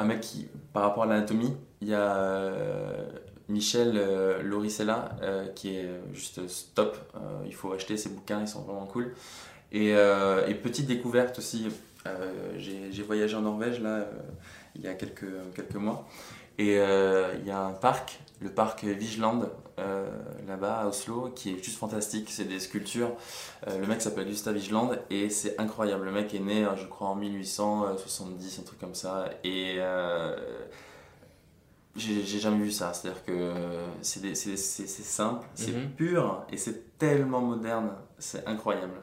un mec qui, par rapport à l'anatomie, il y a euh, Michel Lauricella euh, qui est juste stop. Il faut acheter ses bouquins, ils sont vraiment cool. Et, et petite découverte aussi, j'ai j'ai voyagé en Norvège là, il y a quelques, quelques mois. Et il y a un parc, le parc Vigeland, euh, là-bas à Oslo, qui est juste fantastique. C'est des sculptures. Euh, le mec s'appelle Gustav Vigeland et c'est incroyable. Le mec est né, euh, je crois, en 1870, un truc comme ça. Et euh, j'ai jamais vu ça. C'est-à-dire que c'est simple, c'est
Mhm.
pur et c'est tellement moderne. C'est incroyable.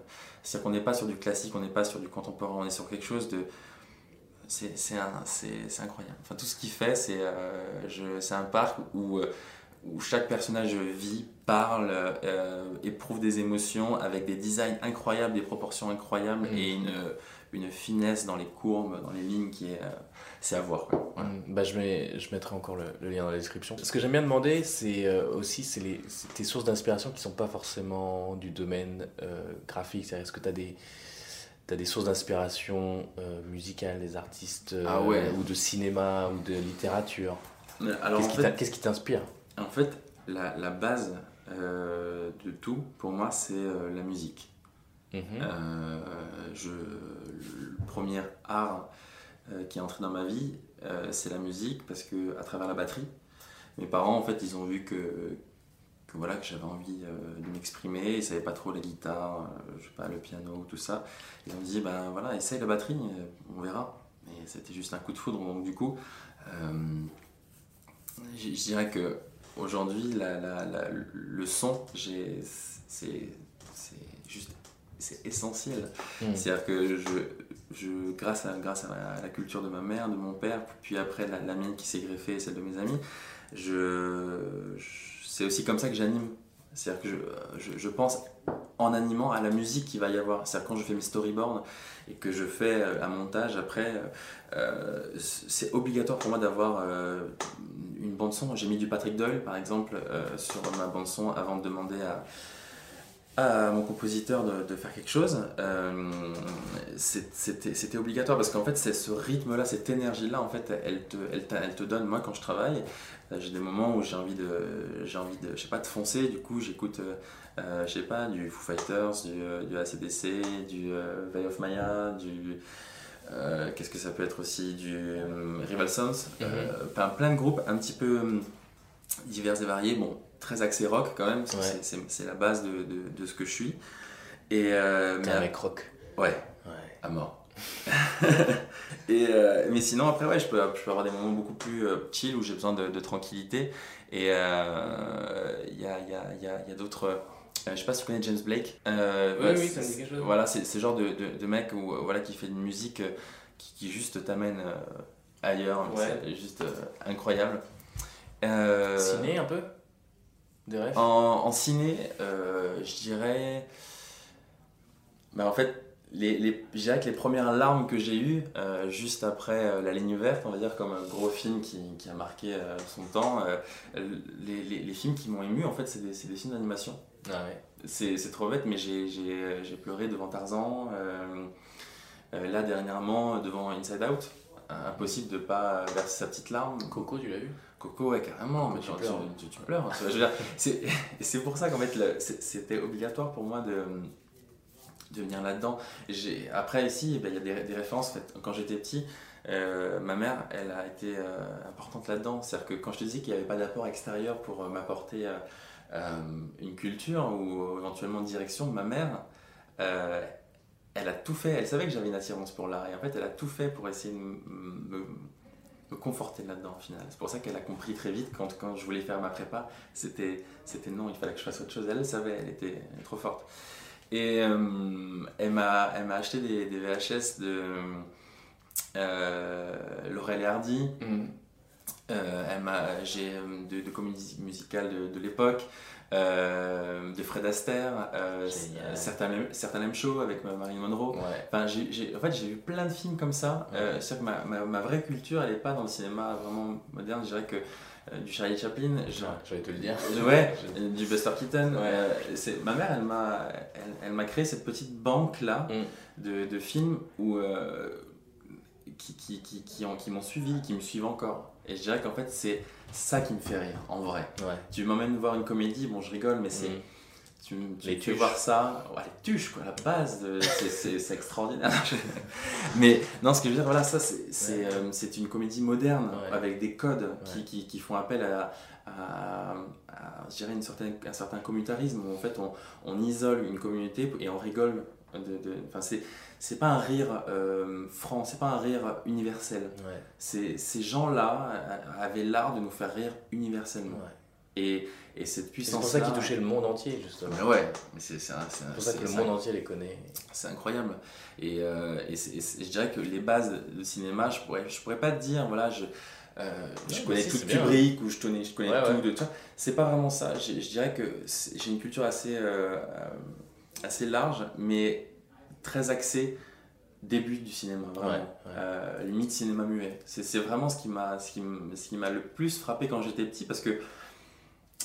C'est-à-dire qu'on n'est pas sur du classique, on n'est pas sur du contemporain, on est sur quelque chose de. C'est incroyable. Enfin, tout ce qu'il fait, c'est euh, un parc où, euh, où chaque personnage vit, parle, euh, éprouve des émotions avec des designs incroyables, des proportions incroyables
Mhm.
et une, une finesse dans les courbes, dans les lignes qui est. euh, c'est à voir. quoi. Voilà.
Mm, Bah, je, mets, je mettrai encore le, le lien dans la description. Ce que j'aime bien demander, c'est euh, aussi c'est tes sources d'inspiration qui sont pas forcément du domaine graphique. C'est-à-dire, est-ce que tu as des, t'as des sources d'inspiration musicales, des artistes,
Ah ouais.
ou de cinéma, ou de littérature?
En fait,
qu'est-ce qui t'inspire?
En fait, la, la base euh, de tout, pour moi, c'est euh, la musique.
Mhm.
Euh, je, le premier art qui est entré dans ma vie, c'est la musique, parce que à travers la batterie, mes parents, en fait, ils ont vu que, que, voilà, que j'avais envie de m'exprimer, ils savaient pas trop la guitare, je sais pas, le piano, tout ça. Ils ont dit, ben voilà, essaye la batterie, on verra. Et c'était juste un coup de foudre, donc du coup, je dirais que aujourd'hui, la- la- la- le son, j'ai- c'est c'est juste c'est essentiel.
Mm.
C'est-à-dire que je, je, grâce, à, grâce à la, à la culture de ma mère, de mon père, puis après la, la mienne qui s'est greffée et celle de mes amis, je, je- c'est aussi comme ça que j'anime. C'est-à-dire que je, pense en animant à la musique qu'il va y avoir. C'est-à-dire quand je fais mes storyboards et que je fais euh, un montage après, euh, c'est obligatoire pour moi d'avoir euh, une bande son. J'ai mis du Patrick Doyle par exemple euh, sur ma bande son avant de demander à, à mon compositeur de, faire quelque chose, euh, c'était obligatoire parce qu'en fait, c'est ce rythme-là, cette énergie-là, en fait, elle te, elle, t'a- elle te donne, moi, quand je travaille, euh, j'ai des moments où j'ai envie de, j'ai envie de, je sais pas, de foncer, du coup, j'écoute, je sais pas, du Foo Fighters, du, du ACDC, du euh, Veil of Maya, du. Euh, Qu'est-ce que ça peut être aussi Du euh, Rival Sons, euh, plein, plein de groupes un petit peu euh, divers et variés, bon, très axé rock quand même,
Ouais.
c'est- la base de, de, de ce que je suis. Et, mais
un mec rock.
ouais,
Ouais.
à mort. [laughs] et, mais sinon, après, ouais, je peux, je peux avoir des moments beaucoup plus chill où j'ai besoin de, de tranquillité. Et il y a, y a, y a, y a d'autres. Je sais pas si tu connais James Blake. Euh,
Oui, oui, ça me dit quelque chose.
Voilà, c'est le genre de, de, de mec où, euh, voilà, qui fait une musique euh, qui, qui juste t'amène ailleurs.
Ouais.
C'est juste incroyable.
Ciné un peu? Des rêves?
en, en ciné, je dirais. Bah, en fait, les, les, je dirais que les premières larmes que j'ai eues, euh, juste après euh, La ligne verte, on va dire, comme un gros film qui, qui a marqué euh, son temps, les, les, les films qui m'ont ému, en fait, c'est des, des films d'animation.
Ah ouais.
C'est trop bête, mais j'ai- pleuré devant Tarzan. là, dernièrement, devant Inside Out. Impossible de pas verser sa petite larme.
Coco, tu l'as vu?
Coco, ouais, carrément, mais
tu pleures.
tu, pleures. tu veux dire, [laughs] c'est pour ça qu'en fait, c'était obligatoire pour moi de, de venir là-dedans. Après, ici, ben, il y a des, références. Quand j'étais petit, euh, ma mère, elle a été euh, importante là-dedans. C'est-à-dire que quand je te dis qu'il n'y avait pas d'apport extérieur pour euh, m'apporter une culture ou éventuellement une direction, ma mère, elle a tout fait. Elle savait que j'avais une attirance pour l'art. Et en fait, elle a tout fait pour essayer de me- conforter là-dedans au final. C'est pour ça qu'elle a compris très vite quand, quand je voulais faire ma prépa, c'était, non, il fallait que je fasse autre chose. Elle le savait, elle était, elle trop forte. Et euh, elle, m'a, elle m'a acheté des, des VHS de euh, Laurel et Hardy.
Mhm.
Euh, j'ai de, de comédie musicale de, de l'époque, euh, de Fred Astaire, euh, certains, certains M Show avec Marilyn Monroe.
Ouais.
Enfin, en fait, j'ai vu plein de films comme ça.
Ouais.
C'est-à-dire que ma, ma, ma vraie culture, elle n'est pas dans le cinéma vraiment moderne. Je dirais que du Charlie Chaplin, genre,
J'allais te le dire.
ouais, [laughs] euh, du Buster Keaton.
Ouais.
euh, c'est, ma mère, elle m'a, elle, elle m'a créé cette petite banque-là
Mm.
de, de films où, euh, qui, qui, qui, qui, qui m'ont suivi, qui me suivent encore. Et je dirais qu'en fait, c'est ça qui me fait rire, en vrai.
Ouais.
Tu m'emmènes voir une comédie, bon, je rigole, mais c'est...
Mhm.
Tu, tu
Les tuches.
ça, ouais, les tuches, quoi, la base, de- c'est- extraordinaire. [laughs] Mais non, ce que je veux dire, voilà, ça, c'est
Ouais.
euh, une comédie moderne
Ouais.
avec des codes qui, qui, qui font appel à, à, une certaine, un certain communautarisme où en fait on, on isole une communauté et on rigole. De, de, enfin, c'est pas un rire euh, franc, c'est pas un rire universel. Ces gens-là euh, avaient l'art de nous faire rire universellement. Et, et cette
C'est
puissance
pour ça qu'ils touchaient le monde entier, justement.
mais ouais, mais c'est c'est c'est
C'est pour ça que
c'est-
le
c'est
monde entier les connaît.
c'est incroyable. Et, euh, et c'est- et c'est- je dirais que les bases de cinéma, je pourrais, je pourrais pas te dire, voilà, je, euh, je connais
si,
tout
c'est.
Kubrick ou je connais, je connais
Ouais,
tout
ouais.
de ça. C'est pas vraiment ça. Je dirais que c'est- j'ai une culture assez, euh, assez large, mais très axée début du cinéma, vraiment.
Ouais.
Euh, limite cinéma muet. C'est c'est vraiment qui qui ce qui m'a le plus frappé quand j'étais petit parce que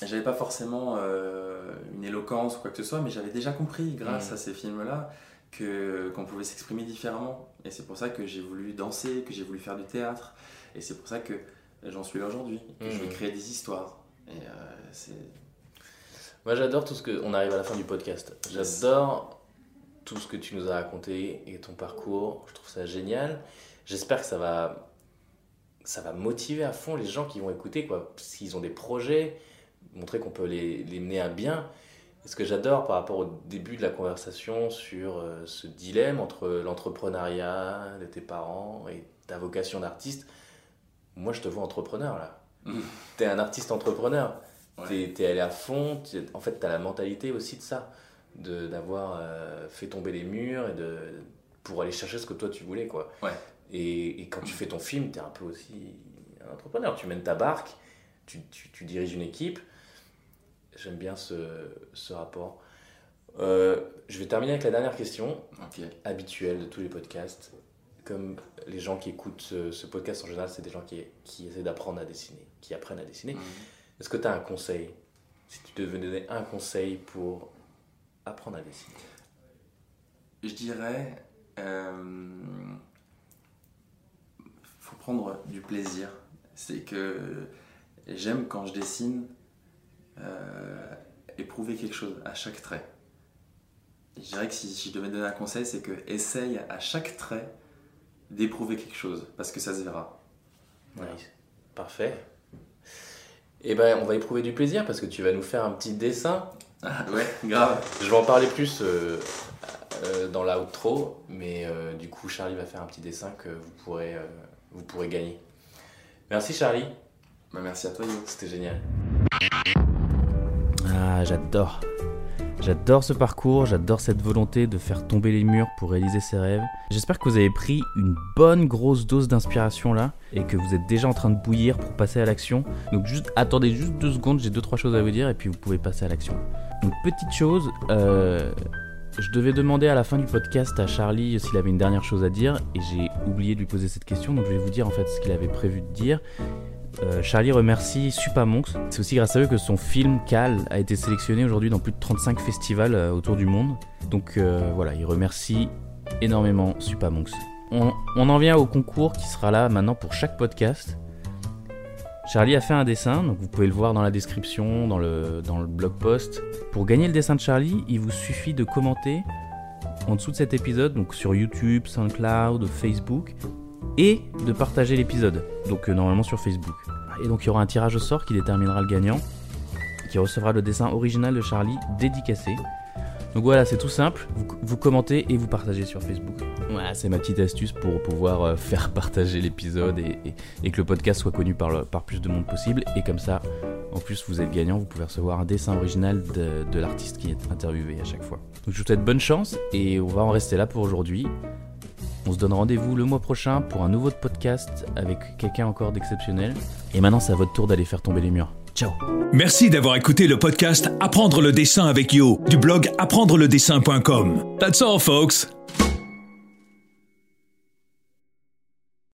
j'avais pas forcément euh, une éloquence ou quoi que ce soit, mais j'avais déjà compris grâce
Mhm.
à ces films-là que qu'on pouvait s'exprimer différemment. Et c'est pour ça que j'ai voulu danser, que j'ai voulu faire du théâtre, et c'est pour ça que j'en suis là aujourd'hui, que je vais
Mhm.
créer des histoires. Et euh, c'est
Moi, j'adore tout ce que. On arrive à la fin du podcast. J'adore tout ce que tu nous as raconté et ton parcours. Je trouve ça génial. J'espère que ça va. Ça va motiver à fond les gens qui vont écouter, quoi. S'ils ont des projets, montrer qu'on peut les, les mener à bien. Et ce que j'adore par rapport au début de la conversation sur euh, ce dilemme entre l'entrepreneuriat de tes parents et ta vocation d'artiste, moi je te vois entrepreneur là.
Mhm.
T'es un artiste entrepreneur.
Ouais.
T'es allé à fond. En fait, t'as la mentalité aussi de ça, de d'avoir euh, fait tomber les murs et de pour aller chercher ce que toi tu voulais quoi.
Ouais.
Et, et quand tu fais ton film, t'es un peu aussi un entrepreneur. Tu mènes ta barque, tu, tu, tu diriges une équipe. J'aime bien ce, ce rapport. Euh, je vais terminer avec la dernière question habituelle de tous les podcasts. Comme les gens qui écoutent ce, ce podcast en général, c'est des gens qui, qui essaient d'apprendre à dessiner, qui apprennent à dessiner.
Mhm.
Est-ce que tu as un conseil? Si tu devais donner un conseil pour
apprendre à dessiner
Je dirais, euh, faut prendre du plaisir. C'est que j'aime quand je dessine euh, éprouver quelque chose à chaque trait. je dirais que si, je devais donner un conseil, c'est que essaye à chaque trait d'éprouver quelque chose, parce que ça se verra.
Voilà. Parfait. Et eh ben, on va éprouver du plaisir parce que tu vas nous faire un petit dessin.
Ah, [laughs] ouais, grave.
Je vais en parler plus euh, euh, dans l'outro, mais euh, du coup, Charlie va faire un petit dessin que vous pourrez, vous pourrez gagner. Merci Charlie.
Bah, merci à toi,
C'était génial.
Ah, j'adore. J'adore ce parcours, j'adore cette volonté de faire tomber les murs pour réaliser ses rêves. J'espère que vous avez pris une bonne grosse dose d'inspiration là et que vous êtes déjà en train de bouillir pour passer à l'action. Donc attendez juste deux secondes, j'ai deux trois choses à vous dire et puis vous pouvez passer à l'action. Une petite chose, euh, je devais demander à la fin du podcast à Charlie s'il avait une dernière chose à dire et j'ai oublié de lui poser cette question donc je vais vous dire en fait ce qu'il avait prévu de dire. Euh, Charlie remercie Supamonks. C'est aussi grâce à eux que son film Cal a été sélectionné aujourd'hui dans plus de 35 festivals euh, autour du monde. Donc euh, voilà, il remercie énormément Supamonks. On, on en vient au concours qui sera là maintenant pour chaque podcast. Charlie a fait un dessin, donc vous pouvez le voir dans la description, dans le, dans le blog post. Pour gagner le dessin de Charlie, il vous suffit de commenter en dessous de cet épisode, donc sur YouTube, SoundCloud, Facebook, et de partager l'épisode, donc euh, normalement sur Facebook. Et donc il y aura un tirage au sort qui déterminera le gagnant, qui recevra le dessin original de Charlie dédicacé. Donc voilà, c'est tout simple, vous, commentez et vous partagez sur Facebook. Voilà, c'est ma petite astuce pour pouvoir euh, faire partager l'épisode et, que le podcast soit connu par, par plus de monde possible. Et comme ça, en plus, vous êtes gagnant, vous pouvez recevoir un dessin original de, de l'artiste qui est interviewé à chaque fois. Donc je vous souhaite bonne chance et on va en rester là pour aujourd'hui. On se donne rendez-vous le mois prochain pour un nouveau podcast avec quelqu'un encore d'exceptionnel. Et maintenant, c'est à votre tour d'aller faire tomber les murs. Ciao
Merci d'avoir écouté le podcast Apprendre le dessin avec Yo du blog apprendre-le-dessin.com. That's all, folks.